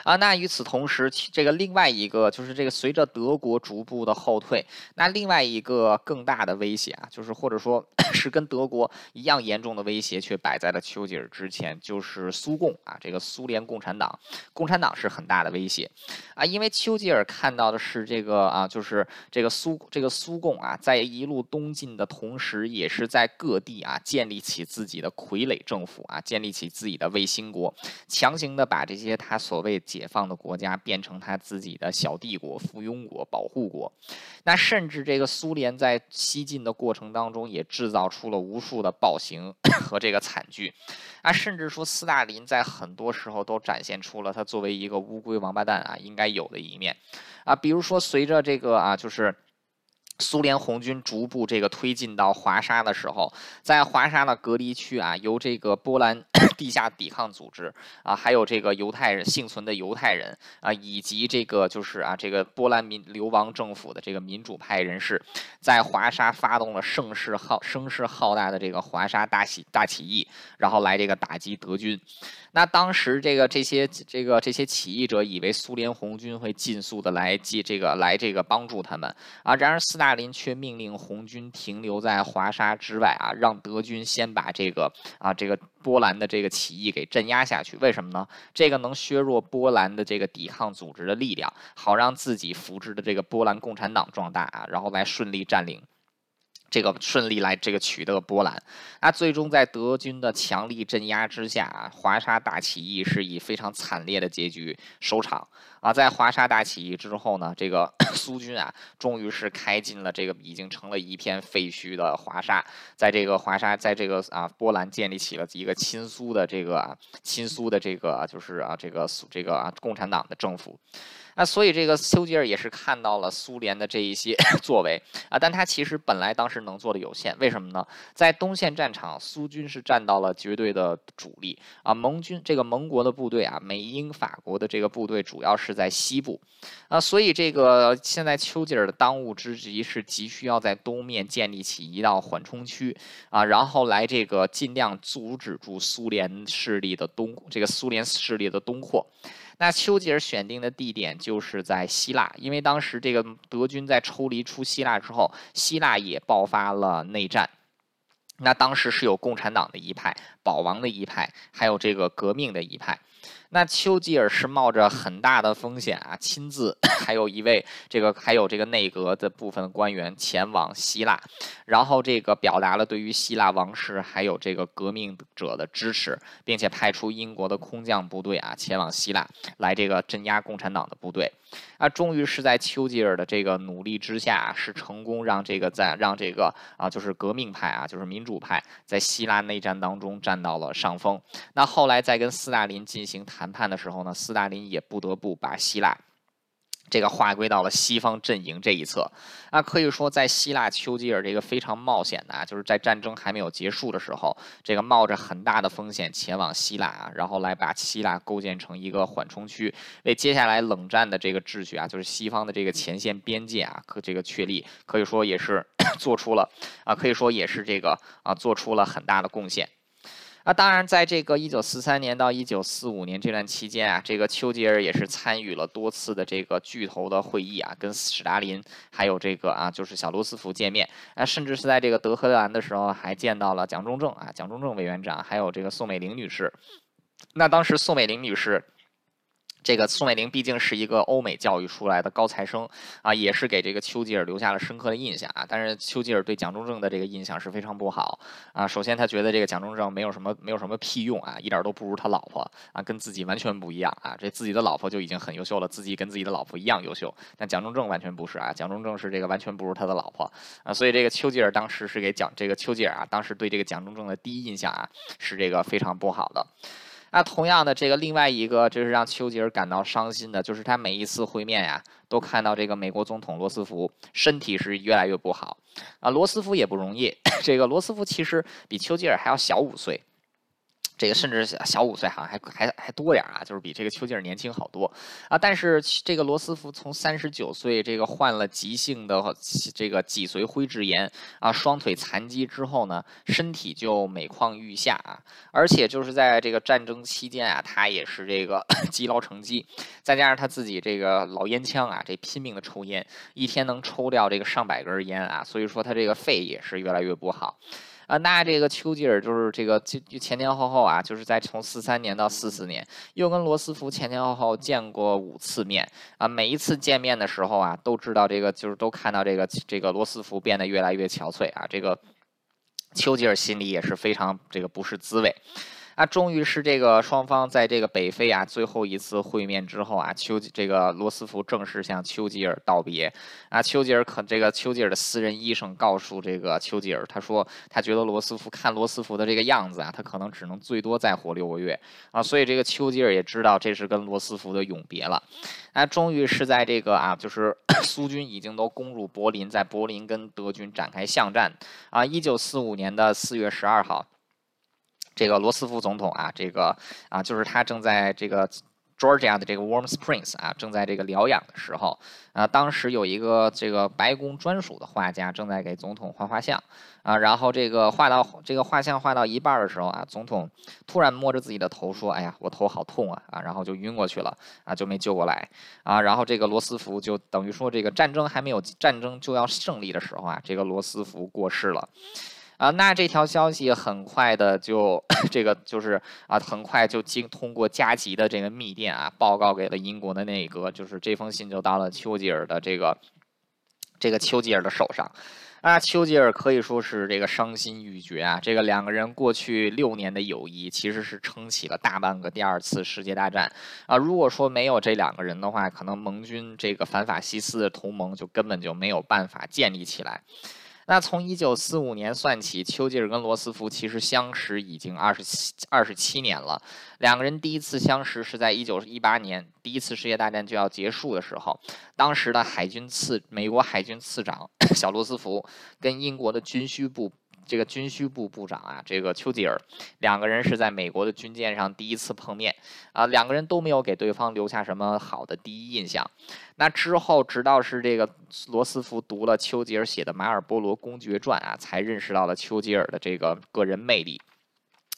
啊，那与此同时，这个另外一个就是这个随着德国逐步的后退，那另外一个更大的威胁啊，就是或者说 是跟德国一样严重的威胁，却摆在了丘吉尔之前，就是苏共啊，这个苏联共产党，共产党是很大的威胁啊，因为丘吉尔看到的是这个啊，就是这个苏这个苏共啊，在一路东进的同时，也是在各地啊建立起自己的傀儡政府啊，建立起自己的卫星国，强行的把这些他所谓。被解放的国家变成他自己的小帝国、附庸国、保护国，那甚至这个苏联在西进的过程当中也制造出了无数的暴行 和这个惨剧，啊，甚至说斯大林在很多时候都展现出了他作为一个乌龟王八蛋啊应该有的一面，啊，比如说随着这个啊就是。苏联红军逐步这个推进到华沙的时候，在华沙的隔离区啊，由这个波兰地下抵抗组织啊，还有这个犹太人幸存的犹太人啊，以及这个就是啊这个波兰民流亡政府的这个民主派人士，在华沙发动了声势浩声势浩大的这个华沙大起大起义，然后来这个打击德军。那当时这个这些这个这些起义者以为苏联红军会尽速的来继这个来这个帮助他们啊，然而斯大林却命令红军停留在华沙之外啊，让德军先把这个啊这个波兰的这个起义给镇压下去。为什么呢？这个能削弱波兰的这个抵抗组织的力量，好让自己扶植的这个波兰共产党壮大啊，然后来顺利占领。这个顺利来这个取得波兰，那最终在德军的强力镇压之下，啊华沙大起义是以非常惨烈的结局收场啊！在华沙大起义之后呢，这个 苏军啊，终于是开进了这个已经成了一片废墟的华沙，在这个华沙，在这个啊波兰建立起了一个亲苏的这个亲苏的这个就是啊这个苏这个啊共产党的政府。那所以这个丘吉尔也是看到了苏联的这一些 作为啊，但他其实本来当时能做的有限，为什么呢？在东线战场，苏军是占到了绝对的主力啊，盟军这个盟国的部队啊，美英法国的这个部队主要是在西部啊，所以这个现在丘吉尔的当务之急是急需要在东面建立起一道缓冲区啊，然后来这个尽量阻止住苏联势力的东这个苏联势力的东扩。那丘吉尔选定的地点就是在希腊，因为当时这个德军在抽离出希腊之后，希腊也爆发了内战。那当时是有共产党的一派、保王的一派，还有这个革命的一派。那丘吉尔是冒着很大的风险啊，亲自还有一位这个还有这个内阁的部分官员前往希腊，然后这个表达了对于希腊王室还有这个革命者的支持，并且派出英国的空降部队啊前往希腊来这个镇压共产党的部队。啊，终于是在丘吉尔的这个努力之下，是成功让这个在让这个啊，就是革命派啊，就是民主派，在希腊内战当中占到了上风。那后来在跟斯大林进行谈谈判的时候呢，斯大林也不得不把希腊。这个划归到了西方阵营这一侧，啊，可以说在希腊，丘吉尔这个非常冒险的，就是在战争还没有结束的时候，这个冒着很大的风险前往希腊啊，然后来把希腊构建成一个缓冲区，为接下来冷战的这个秩序啊，就是西方的这个前线边界啊，可这个确立，可以说也是 做出了啊，可以说也是这个啊，做出了很大的贡献。那当然，在这个一九四三年到一九四五年这段期间啊，这个丘吉尔也是参与了多次的这个巨头的会议啊，跟史达林还有这个啊，就是小罗斯福见面啊，甚至是在这个德黑兰的时候还见到了蒋中正啊，蒋中正委员长，还有这个宋美龄女士。那当时宋美龄女士。这个宋美龄毕竟是一个欧美教育出来的高材生啊，也是给这个丘吉尔留下了深刻的印象啊。但是丘吉尔对蒋中正的这个印象是非常不好啊。首先，他觉得这个蒋中正没有什么没有什么屁用啊，一点都不如他老婆啊，跟自己完全不一样啊。这自己的老婆就已经很优秀了，自己跟自己的老婆一样优秀，但蒋中正完全不是啊。蒋中正是这个完全不如他的老婆啊。所以这个丘吉尔当时是给蒋这个丘吉尔啊，当时对这个蒋中正的第一印象啊是这个非常不好的。那同样的，这个另外一个就是让丘吉尔感到伤心的，就是他每一次会面呀，都看到这个美国总统罗斯福身体是越来越不好啊。罗斯福也不容易，这个罗斯福其实比丘吉尔还要小五岁。这个甚至小五岁，好像还还还多点啊，就是比这个丘吉尔年轻好多啊。但是这个罗斯福从三十九岁这个患了急性的这个脊髓灰质炎啊，双腿残疾之后呢，身体就每况愈下啊。而且就是在这个战争期间啊，他也是这个 积劳成疾，再加上他自己这个老烟枪啊，这拼命的抽烟，一天能抽掉这个上百根烟啊，所以说他这个肺也是越来越不好。啊，那这个丘吉尔就是这个就前前后后啊，就是在从四三年到四四年，又跟罗斯福前前后后见过五次面啊。每一次见面的时候啊，都知道这个就是都看到这个这个罗斯福变得越来越憔悴啊。这个丘吉尔心里也是非常这个不是滋味。那终于是这个双方在这个北非啊最后一次会面之后啊，丘吉这个罗斯福正式向丘吉尔道别啊。丘吉尔可这个丘吉尔的私人医生告诉这个丘吉尔，他说他觉得罗斯福看罗斯福的这个样子啊，他可能只能最多再活六个月啊。所以这个丘吉尔也知道这是跟罗斯福的永别了。那终于是在这个啊，就是 苏军已经都攻入柏林，在柏林跟德军展开巷战啊。一九四五年的四月十二号。这个罗斯福总统啊，这个啊，就是他正在这个。Georgia 的这个 Warm Springs 啊，正在这个疗养的时候啊，当时有一个这个白宫专属的画家正在给总统画画像啊，然后这个画到这个画像画到一半的时候啊，总统突然摸着自己的头说：“哎呀，我头好痛啊！”啊，然后就晕过去了啊，就没救过来啊。然后这个罗斯福就等于说，这个战争还没有战争就要胜利的时候啊，这个罗斯福过世了。啊，那这条消息很快的就，这个就是啊，很快就经通过加急的这个密电啊，报告给了英国的内阁，就是这封信就到了丘吉尔的这个这个丘吉尔的手上。啊，丘吉尔可以说是这个伤心欲绝啊，这个两个人过去六年的友谊其实是撑起了大半个第二次世界大战啊。如果说没有这两个人的话，可能盟军这个反法西斯的同盟就根本就没有办法建立起来。那从一九四五年算起，丘吉尔跟罗斯福其实相识已经二十七二十七年了。两个人第一次相识是在一九一八年，第一次世界大战就要结束的时候，当时的海军次美国海军次长 小罗斯福跟英国的军需部。这个军需部部长啊，这个丘吉尔，两个人是在美国的军舰上第一次碰面啊，两个人都没有给对方留下什么好的第一印象。那之后，直到是这个罗斯福读了丘吉尔写的《马尔波罗公爵传》啊，才认识到了丘吉尔的这个个人魅力。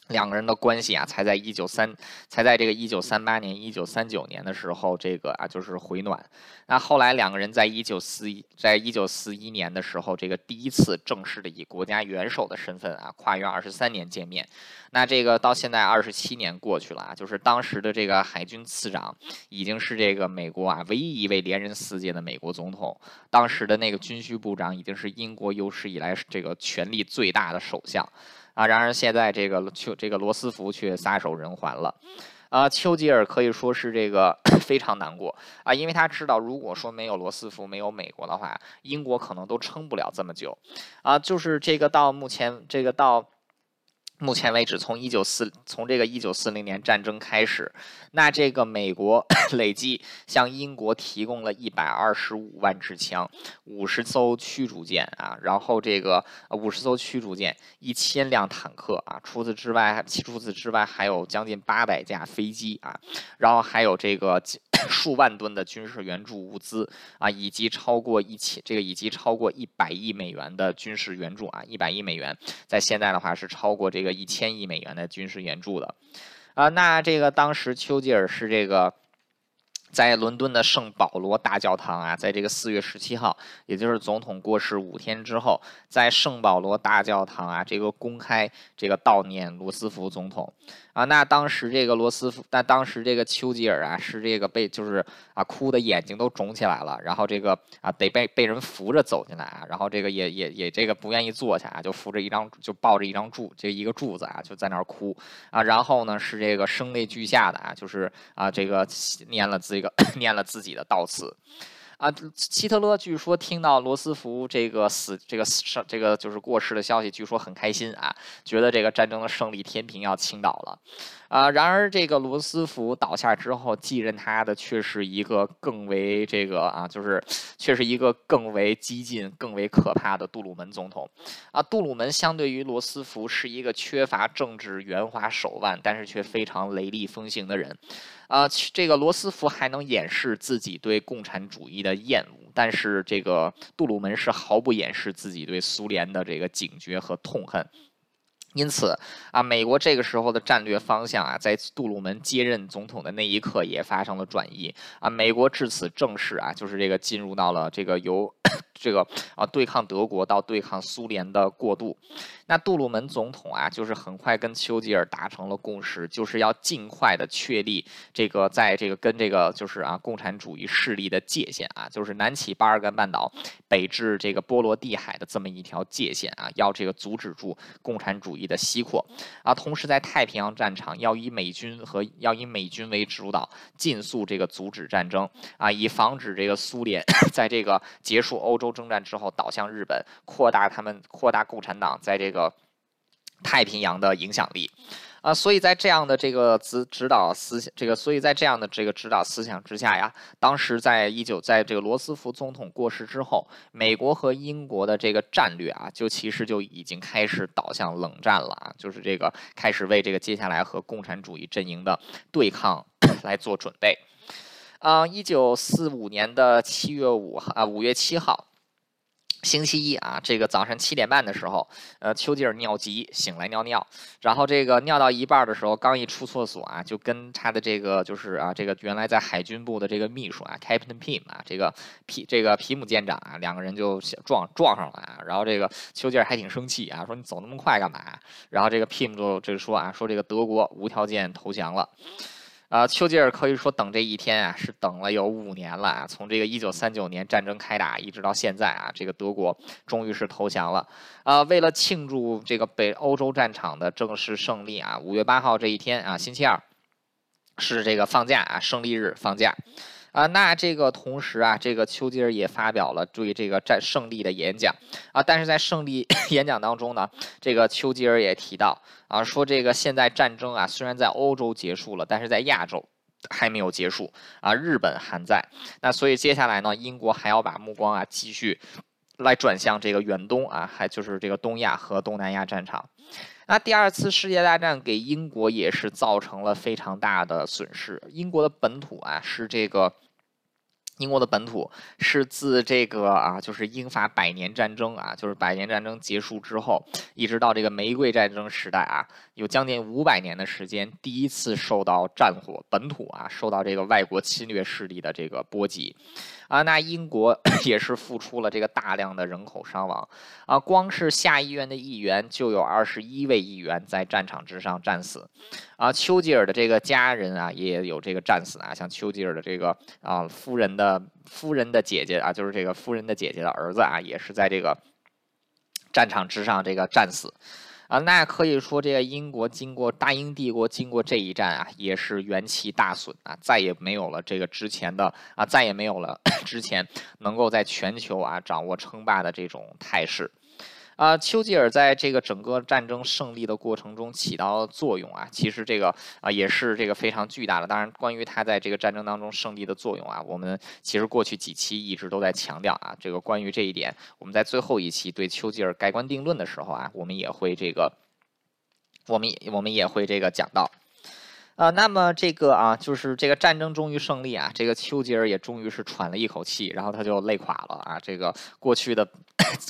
两个人的关系啊，才在一九三，才在这个一九三八年、一九三九年的时候，这个啊就是回暖。那后来两个人在一九四一，在一九四一年的时候，这个第一次正式的以国家元首的身份啊，跨越二十三年见面。那这个到现在二十七年过去了啊，就是当时的这个海军次长已经是这个美国啊唯一一位连任四届的美国总统，当时的那个军需部长已经是英国有史以来这个权力最大的首相。啊，然而现在这个丘这个罗斯福却撒手人寰了，啊，丘吉尔可以说是这个非常难过啊，因为他知道，如果说没有罗斯福，没有美国的话，英国可能都撑不了这么久，啊，就是这个到目前这个到。目前为止，从一九四从这个一九四零年战争开始，那这个美国 累计向英国提供了一百二十五万支枪，五十艘驱逐舰啊，然后这个五十艘驱逐舰，一千辆坦克啊，除此之外，除此之外还有将近八百架飞机啊，然后还有这个。数万吨的军事援助物资啊，以及超过一千这个以及超过一百亿美元的军事援助啊，一百亿美元在现在的话是超过这个一千亿美元的军事援助的啊。那这个当时丘吉尔是这个。在伦敦的圣保罗大教堂啊，在这个四月十七号，也就是总统过世五天之后，在圣保罗大教堂啊，这个公开这个悼念罗斯福总统啊。那当时这个罗斯福，但当时这个丘吉尔啊，是这个被就是啊哭的眼睛都肿起来了，然后这个啊得被被人扶着走进来啊，然后这个也也也这个不愿意坐下啊，就扶着一张就抱着一张柱，这一个柱子啊，就在那儿哭啊。然后呢是这个声泪俱下的啊，就是啊这个念了自己。念了自己的悼词，啊，希特勒据说听到罗斯福这个死，这个死，这个就是过世的消息，据说很开心啊，觉得这个战争的胜利天平要倾倒了。啊，然而这个罗斯福倒下之后，继任他的却是一个更为这个啊，就是却是一个更为激进、更为可怕的杜鲁门总统。啊，杜鲁门相对于罗斯福是一个缺乏政治圆滑手腕，但是却非常雷厉风行的人。啊，这个罗斯福还能掩饰自己对共产主义的厌恶，但是这个杜鲁门是毫不掩饰自己对苏联的这个警觉和痛恨。因此啊，美国这个时候的战略方向啊，在杜鲁门接任总统的那一刻也发生了转移啊。美国至此正式啊，就是这个进入到了这个由这个啊对抗德国到对抗苏联的过渡。那杜鲁门总统啊，就是很快跟丘吉尔达成了共识，就是要尽快的确立这个在这个跟这个就是啊共产主义势力的界限啊，就是南起巴尔干半岛，北至这个波罗的海的这么一条界限啊，要这个阻止住共产主义。的西扩啊，同时在太平洋战场要以美军和要以美军为主导，尽速这个阻止战争啊，以防止这个苏联 在这个结束欧洲征战之后倒向日本，扩大他们扩大共产党在这个太平洋的影响力。啊，所以在这样的这个指指导思想，这个所以在这样的这个指导思想之下呀，当时在一九在这个罗斯福总统过世之后，美国和英国的这个战略啊，就其实就已经开始导向冷战了啊，就是这个开始为这个接下来和共产主义阵营的对抗 来做准备。啊，一九四五年的七月五号啊，五月七号。星期一啊，这个早上七点半的时候，呃，丘吉尔尿急醒来尿尿，然后这个尿到一半的时候，刚一出厕所啊，就跟他的这个就是啊，这个原来在海军部的这个秘书啊，Captain Pim 啊，这个皮这个皮姆舰长啊，两个人就撞撞上了啊，然后这个丘吉尔还挺生气啊，说你走那么快干嘛？然后这个 Pim 就就说啊，说这个德国无条件投降了。啊，丘吉尔可以说等这一天啊，是等了有五年了啊。从这个一九三九年战争开打一直到现在啊，这个德国终于是投降了。啊，为了庆祝这个北欧洲战场的正式胜利啊，五月八号这一天啊，星期二是这个放假啊，胜利日放假。啊，那这个同时啊，这个丘吉尔也发表了对这个战胜利的演讲啊。但是在胜利 演讲当中呢，这个丘吉尔也提到啊，说这个现在战争啊，虽然在欧洲结束了，但是在亚洲还没有结束啊，日本还在。那所以接下来呢，英国还要把目光啊继续来转向这个远东啊，还就是这个东亚和东南亚战场。那第二次世界大战给英国也是造成了非常大的损失。英国的本土啊是这个。英国的本土是自这个啊，就是英法百年战争啊，就是百年战争结束之后，一直到这个玫瑰战争时代啊，有将近五百年的时间，第一次受到战火，本土啊受到这个外国侵略势力的这个波及。啊，那英国 也是付出了这个大量的人口伤亡啊，光是下议院的议员就有二十一位议员在战场之上战死，啊，丘吉尔的这个家人啊也有这个战死啊，像丘吉尔的这个啊夫人的夫人的姐姐啊，就是这个夫人的姐姐的儿子啊，也是在这个战场之上这个战死。啊，那可以说，这个英国经过大英帝国经过这一战啊，也是元气大损啊，再也没有了这个之前的啊，再也没有了 之前能够在全球啊掌握称霸的这种态势。啊，丘吉尔在这个整个战争胜利的过程中起到作用啊，其实这个啊也是这个非常巨大的。当然，关于他在这个战争当中胜利的作用啊，我们其实过去几期一直都在强调啊，这个关于这一点，我们在最后一期对丘吉尔盖棺定论的时候啊，我们也会这个，我们也我们也会这个讲到。啊，那么这个啊，就是这个战争终于胜利啊，这个丘吉尔也终于是喘了一口气，然后他就累垮了啊。这个过去的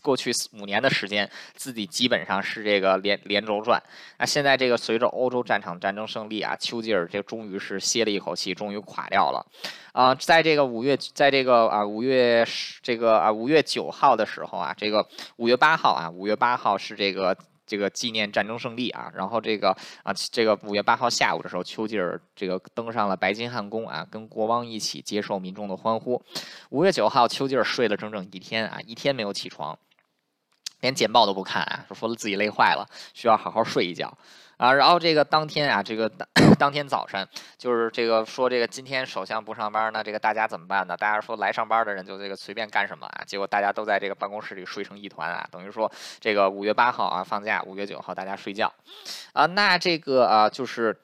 过去五年的时间，自己基本上是这个连连轴转。那现在这个随着欧洲战场战争胜利啊，丘吉尔这终于是歇了一口气，终于垮掉了。啊，在这个五月，在这个啊五月这个啊五月九号的时候啊，这个五月八号啊，五月八号是这个。这个纪念战争胜利啊，然后这个啊，这个五月八号下午的时候，丘吉尔这个登上了白金汉宫啊，跟国王一起接受民众的欢呼。五月九号，丘吉尔睡了整整一天啊，一天没有起床，连简报都不看啊，说了自己累坏了，需要好好睡一觉。啊，然后这个当天啊，这个当 当天早晨，就是这个说这个今天首相不上班呢，这个大家怎么办呢？大家说来上班的人就这个随便干什么啊？结果大家都在这个办公室里睡成一团啊，等于说这个五月八号啊放假，五月九号大家睡觉，啊，那这个啊就是。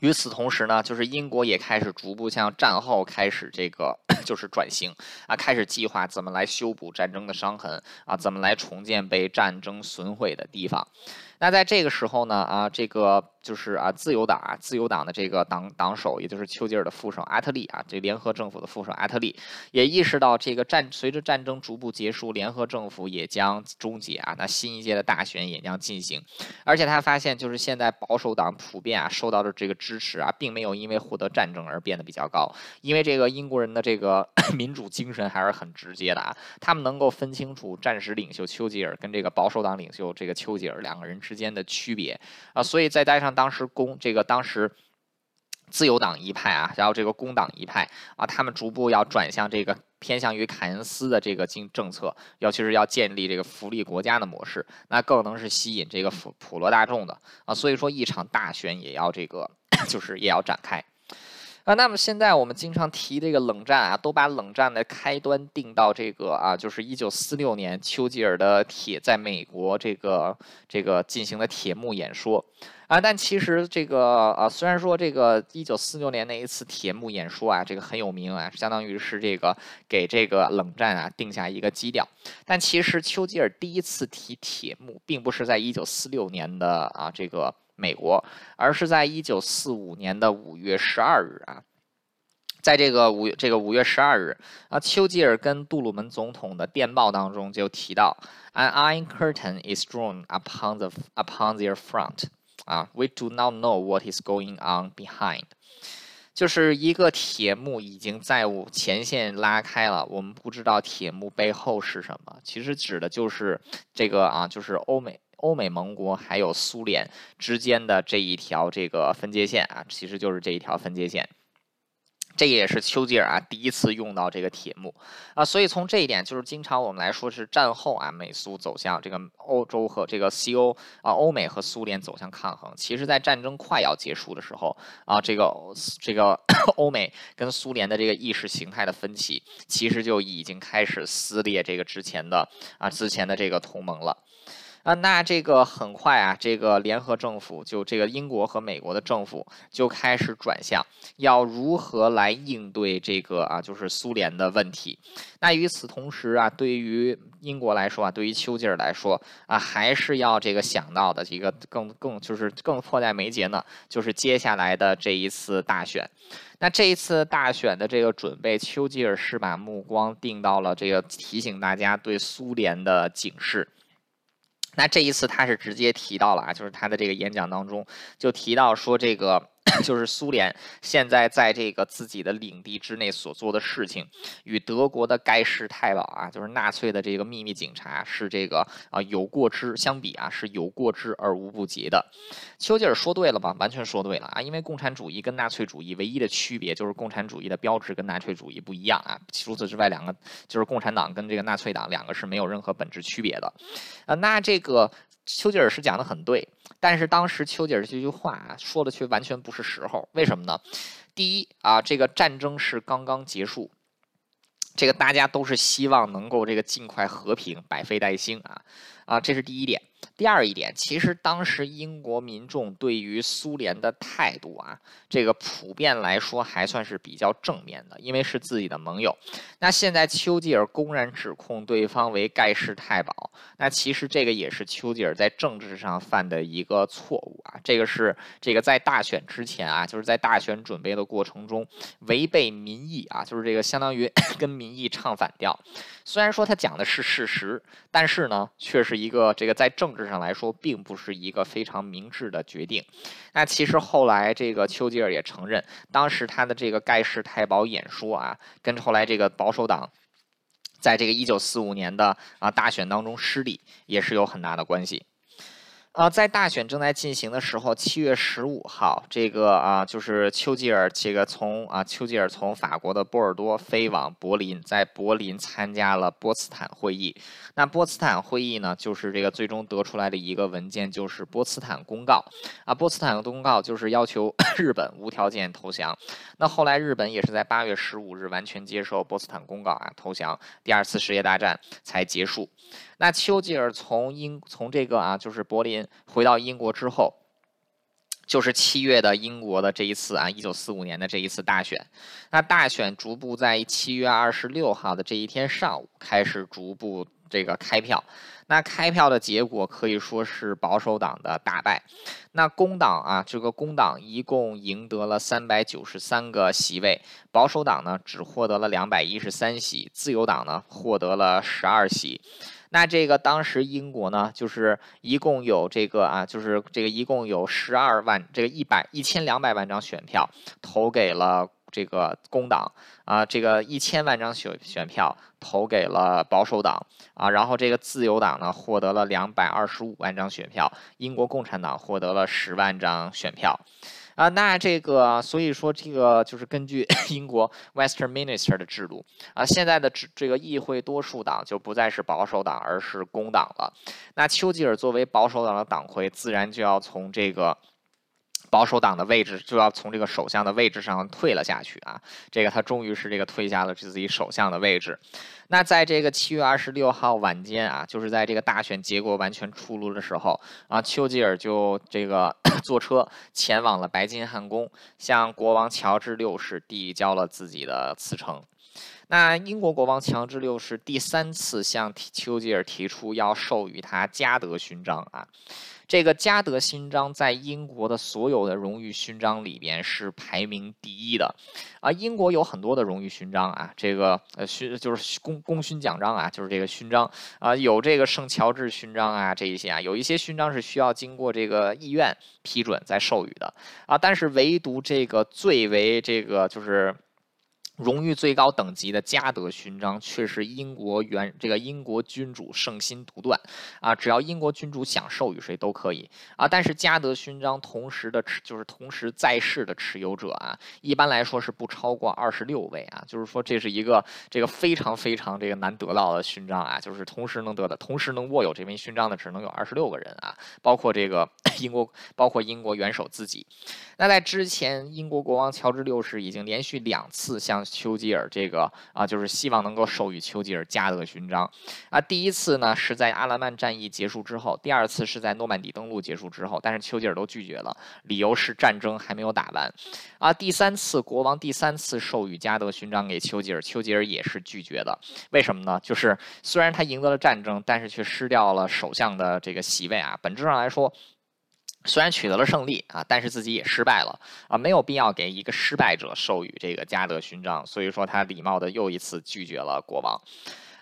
与此同时呢，就是英国也开始逐步向战后开始这个就是转型啊，开始计划怎么来修补战争的伤痕啊，怎么来重建被战争损毁的地方。那在这个时候呢，啊，这个。就是啊，自由党啊，自由党的这个党党首，也就是丘吉尔的副手阿特利啊，这联合政府的副手阿特利也意识到，这个战随着战争逐步结束，联合政府也将终结啊，那新一届的大选也将进行。而且他发现，就是现在保守党普遍啊受到的这个支持啊，并没有因为获得战争而变得比较高，因为这个英国人的这个 民主精神还是很直接的啊，他们能够分清楚战时领袖丘吉尔跟这个保守党领袖这个丘吉尔两个人之间的区别啊，所以再加上。当时工这个当时自由党一派啊，然后这个工党一派啊，他们逐步要转向这个偏向于凯恩斯的这个经政策，尤其是要建立这个福利国家的模式，那更能是吸引这个普普罗大众的啊。所以说，一场大选也要这个 就是也要展开啊。那么现在我们经常提这个冷战啊，都把冷战的开端定到这个啊，就是一九四六年丘吉尔的铁在美国这个这个进行的铁幕演说。啊，但其实这个呃，虽然说这个一九四六年那一次铁幕演说啊，这个很有名啊，相当于是这个给这个冷战啊定下一个基调，但其实丘吉尔第一次提铁幕，并不是在一九四六年的啊这个美国，而是在一九四五年的五月十二日啊。在这个五这个五月十二日啊，丘吉尔跟杜鲁门总统的电报当中就提到，An iron curtain is drawn upon the upon their front，啊，We do not know what is going on behind，就是一个铁幕已经在前线拉开了，我们不知道铁幕背后是什么。其实指的就是这个啊，就是欧美欧美盟国还有苏联之间的这一条这个分界线啊，其实就是这一条分界线。这也是丘吉尔啊第一次用到这个铁幕啊，所以从这一点就是经常我们来说是战后啊美苏走向这个欧洲和这个西欧啊欧美和苏联走向抗衡。其实，在战争快要结束的时候啊，这个这个 欧美跟苏联的这个意识形态的分歧，其实就已经开始撕裂这个之前的啊之前的这个同盟了。啊，那这个很快啊，这个联合政府就这个英国和美国的政府就开始转向，要如何来应对这个啊，就是苏联的问题。那与此同时啊，对于英国来说啊，对于丘吉尔来说啊，还是要这个想到的一个更更就是更迫在眉睫呢，就是接下来的这一次大选。那这一次大选的这个准备，丘吉尔是把目光定到了这个提醒大家对苏联的警示。那这一次他是直接提到了啊，就是他的这个演讲当中就提到说这个。就是苏联现在在这个自己的领地之内所做的事情，与德国的盖世太保啊，就是纳粹的这个秘密警察是这个啊有过之相比啊是有过之而无不及的。丘吉尔说对了吧？完全说对了啊！因为共产主义跟纳粹主义唯一的区别就是共产主义的标志跟纳粹主义不一样啊。除此之外，两个就是共产党跟这个纳粹党两个是没有任何本质区别的啊。那这个。丘吉尔是讲的很对，但是当时丘吉尔这句话啊说的却完全不是时候。为什么呢？第一啊，这个战争是刚刚结束，这个大家都是希望能够这个尽快和平，百废待兴啊啊，这是第一点。第二一点，其实当时英国民众对于苏联的态度啊，这个普遍来说还算是比较正面的，因为是自己的盟友。那现在丘吉尔公然指控对方为盖世太保，那其实这个也是丘吉尔在政治上犯的一个错误啊。这个是这个在大选之前啊，就是在大选准备的过程中违背民意啊，就是这个相当于 跟民意唱反调。虽然说他讲的是事实，但是呢，却是一个这个在政政治。上来说，并不是一个非常明智的决定。那其实后来这个丘吉尔也承认，当时他的这个盖世太保演说啊，跟后来这个保守党在这个一九四五年的啊大选当中失利，也是有很大的关系。啊，在大选正在进行的时候，七月十五号，这个啊，就是丘吉尔这个从啊，丘吉尔从法国的波尔多飞往柏林，在柏林参加了波茨坦会议。那波茨坦会议呢，就是这个最终得出来的一个文件，就是波茨坦公告。啊，波茨坦的公告就是要求 日本无条件投降。那后来日本也是在八月十五日完全接受波茨坦公告啊，投降。第二次世界大战才结束。那丘吉尔从英从这个啊，就是柏林回到英国之后，就是七月的英国的这一次啊，一九四五年的这一次大选。那大选逐步在七月二十六号的这一天上午开始逐步这个开票。那开票的结果可以说是保守党的大败。那工党啊，这个工党一共赢得了三百九十三个席位，保守党呢只获得了两百一十三席，自由党呢获得了十二席。那这个当时英国呢，就是一共有这个啊，就是这个一共有十二万这个一百一千两百万张选票投给了这个工党啊，这个一千万张选选票投给了保守党啊，然后这个自由党呢获得了两百二十五万张选票，英国共产党获得了十万张选票。啊，那这个，所以说这个就是根据 英国 Western Minister 的制度啊，现在的这这个议会多数党就不再是保守党，而是工党了。那丘吉尔作为保守党的党魁，自然就要从这个保守党的位置就要从这个首相的位置上退了下去啊，这个他终于是这个退下了自己首相的位置。那在这个七月二十六号晚间啊，就是在这个大选结果完全出炉的时候啊，丘吉尔就这个 坐车前往了白金汉宫，向国王乔治六世递交了自己的辞呈。那英国国王乔治六世第三次向丘吉尔提出要授予他嘉德勋章啊。这个嘉德勋章在英国的所有的荣誉勋章里边是排名第一的，啊，英国有很多的荣誉勋章啊，这个呃勋就是功功勋奖章啊，就是这个勋章啊，有这个圣乔治勋章啊，这一些啊，有一些勋章是需要经过这个议院批准再授予的啊，但是唯独这个最为这个就是。荣誉最高等级的嘉德勋章却是英国原这个英国君主圣心独断啊，只要英国君主想授予谁都可以啊。但是嘉德勋章同时的持就是同时在世的持有者啊，一般来说是不超过二十六位啊。就是说这是一个这个非常非常这个难得到的勋章啊，就是同时能得的，同时能握有这枚勋章的只能有二十六个人啊，包括这个 英国包括英国元首自己。那在之前，英国国王乔治六世已经连续两次向丘吉尔这个啊，就是希望能够授予丘吉尔加德勋章啊。第一次呢是在阿拉曼战役结束之后，第二次是在诺曼底登陆结束之后，但是丘吉尔都拒绝了，理由是战争还没有打完啊。第三次国王第三次授予嘉德勋章给丘吉尔，丘吉尔也是拒绝的。为什么呢？就是虽然他赢得了战争，但是却失掉了首相的这个席位啊。本质上来说。虽然取得了胜利啊，但是自己也失败了啊，没有必要给一个失败者授予这个加德勋章，所以说他礼貌的又一次拒绝了国王。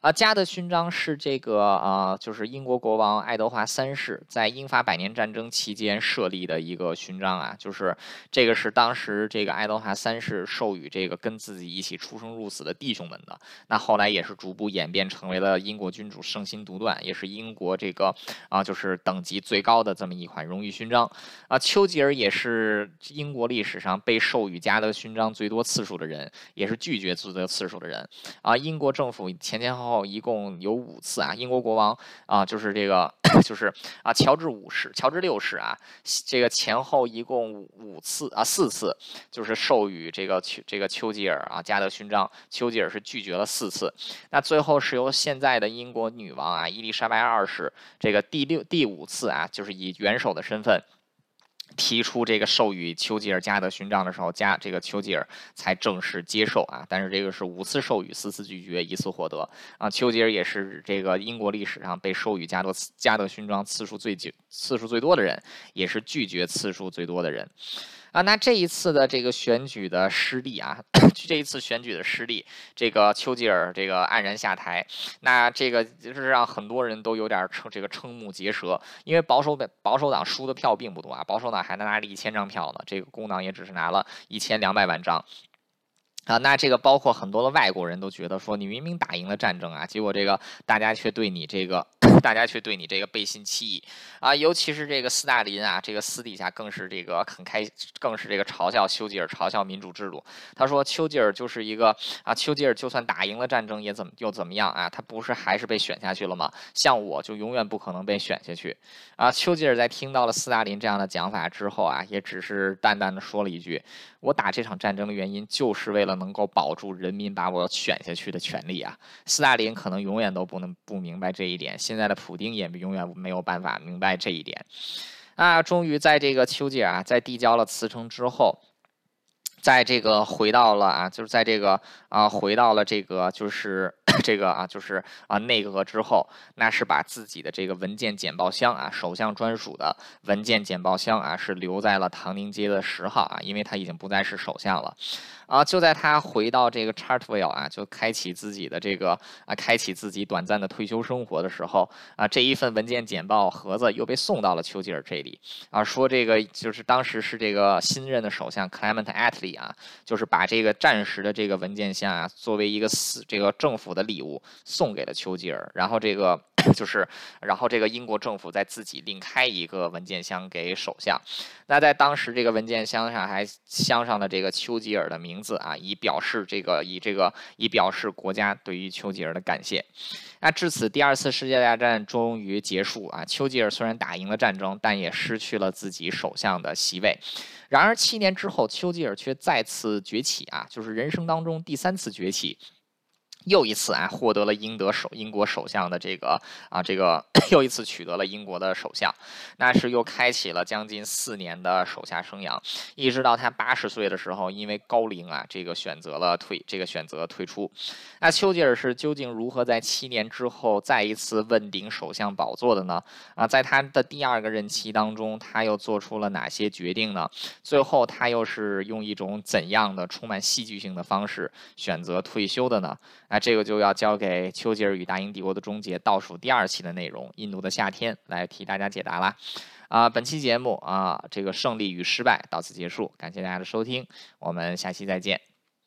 啊，嘉德勋章是这个啊，就是英国国王爱德华三世在英法百年战争期间设立的一个勋章啊，就是这个是当时这个爱德华三世授予这个跟自己一起出生入死的弟兄们的。那后来也是逐步演变成为了英国君主圣心独断，也是英国这个啊，就是等级最高的这么一款荣誉勋章啊。丘吉尔也是英国历史上被授予嘉德勋章最多次数的人，也是拒绝最多次数的人啊。英国政府前前后后。后一共有五次啊，英国国王啊，就是这个，就是啊，乔治五世、乔治六世啊，这个前后一共五次啊，四次就是授予这个这个丘吉尔啊加德勋章，丘吉尔是拒绝了四次，那最后是由现在的英国女王啊伊丽莎白二世这个第六第五次啊，就是以元首的身份。提出这个授予丘吉尔加德勋章的时候，加这个丘吉尔才正式接受啊。但是这个是五次授予，四次拒绝，一次获得啊。丘吉尔也是这个英国历史上被授予加德加德勋章次数最久、次数最多的人，也是拒绝次数最多的人。啊，那这一次的这个选举的失利啊，这一次选举的失利，这个丘吉尔这个黯然下台，那这个就是让很多人都有点瞠这个瞠目结舌，因为保守本保守党输的票并不多啊，保守党还能拿了一千张票呢，这个工党也只是拿了一千两百万张。啊，那这个包括很多的外国人都觉得说，你明明打赢了战争啊，结果这个大家却对你这个，大家却对你这个背信弃义啊，尤其是这个斯大林啊，这个私底下更是这个很开，更是这个嘲笑丘吉尔，嘲笑民主制度。他说丘吉尔就是一个啊，丘吉尔就算打赢了战争也怎么又怎么样啊？他不是还是被选下去了吗？像我就永远不可能被选下去啊！丘吉尔在听到了斯大林这样的讲法之后啊，也只是淡淡的说了一句：“我打这场战争的原因就是为了。”能够保住人民把我选下去的权利啊！斯大林可能永远都不能不明白这一点，现在的普京也永远没有办法明白这一点。啊，终于在这个丘吉尔啊，在递交了辞呈之后，在这个回到了啊，就是在这个啊，回到了这个就是。这个啊，就是啊，内阁之后，那是把自己的这个文件简报箱啊，首相专属的文件简报箱啊，是留在了唐宁街的十号啊，因为他已经不再是首相了。啊。就在他回到这个 Chartwell 啊，就开启自己的这个啊，开启自己短暂的退休生活的时候啊，这一份文件简报盒子又被送到了丘吉尔这里啊，说这个就是当时是这个新任的首相 Clement Attlee 啊，就是把这个战时的这个文件箱啊，作为一个私这个政府的。礼物送给了丘吉尔，然后这个就是然后这个英国政府再自己另开一个文件箱给首相。那在当时这个文件箱上还镶上了这个丘吉尔的名字啊，以表示这个以这个以表示国家对于丘吉尔的感谢。那至此，第二次世界大战终于结束啊！丘吉尔虽然打赢了战争，但也失去了自己首相的席位。然而，七年之后，丘吉尔却再次崛起啊，就是人生当中第三次崛起。又一次啊，获得了英德首英国首相的这个啊，这个又一次取得了英国的首相，那是又开启了将近四年的手下生涯，一直到他八十岁的时候，因为高龄啊，这个选择了退，这个选择退出。那丘吉尔是究竟如何在七年之后再一次问鼎首相宝座的呢？啊，在他的第二个任期当中，他又做出了哪些决定呢？最后他又是用一种怎样的充满戏剧性的方式选择退休的呢？那这个就要交给丘吉尔与大英帝国的终结倒数第二期的内容《印度的夏天》来替大家解答啦。啊，本期节目啊，这个胜利与失败到此结束，感谢大家的收听，我们下期再见。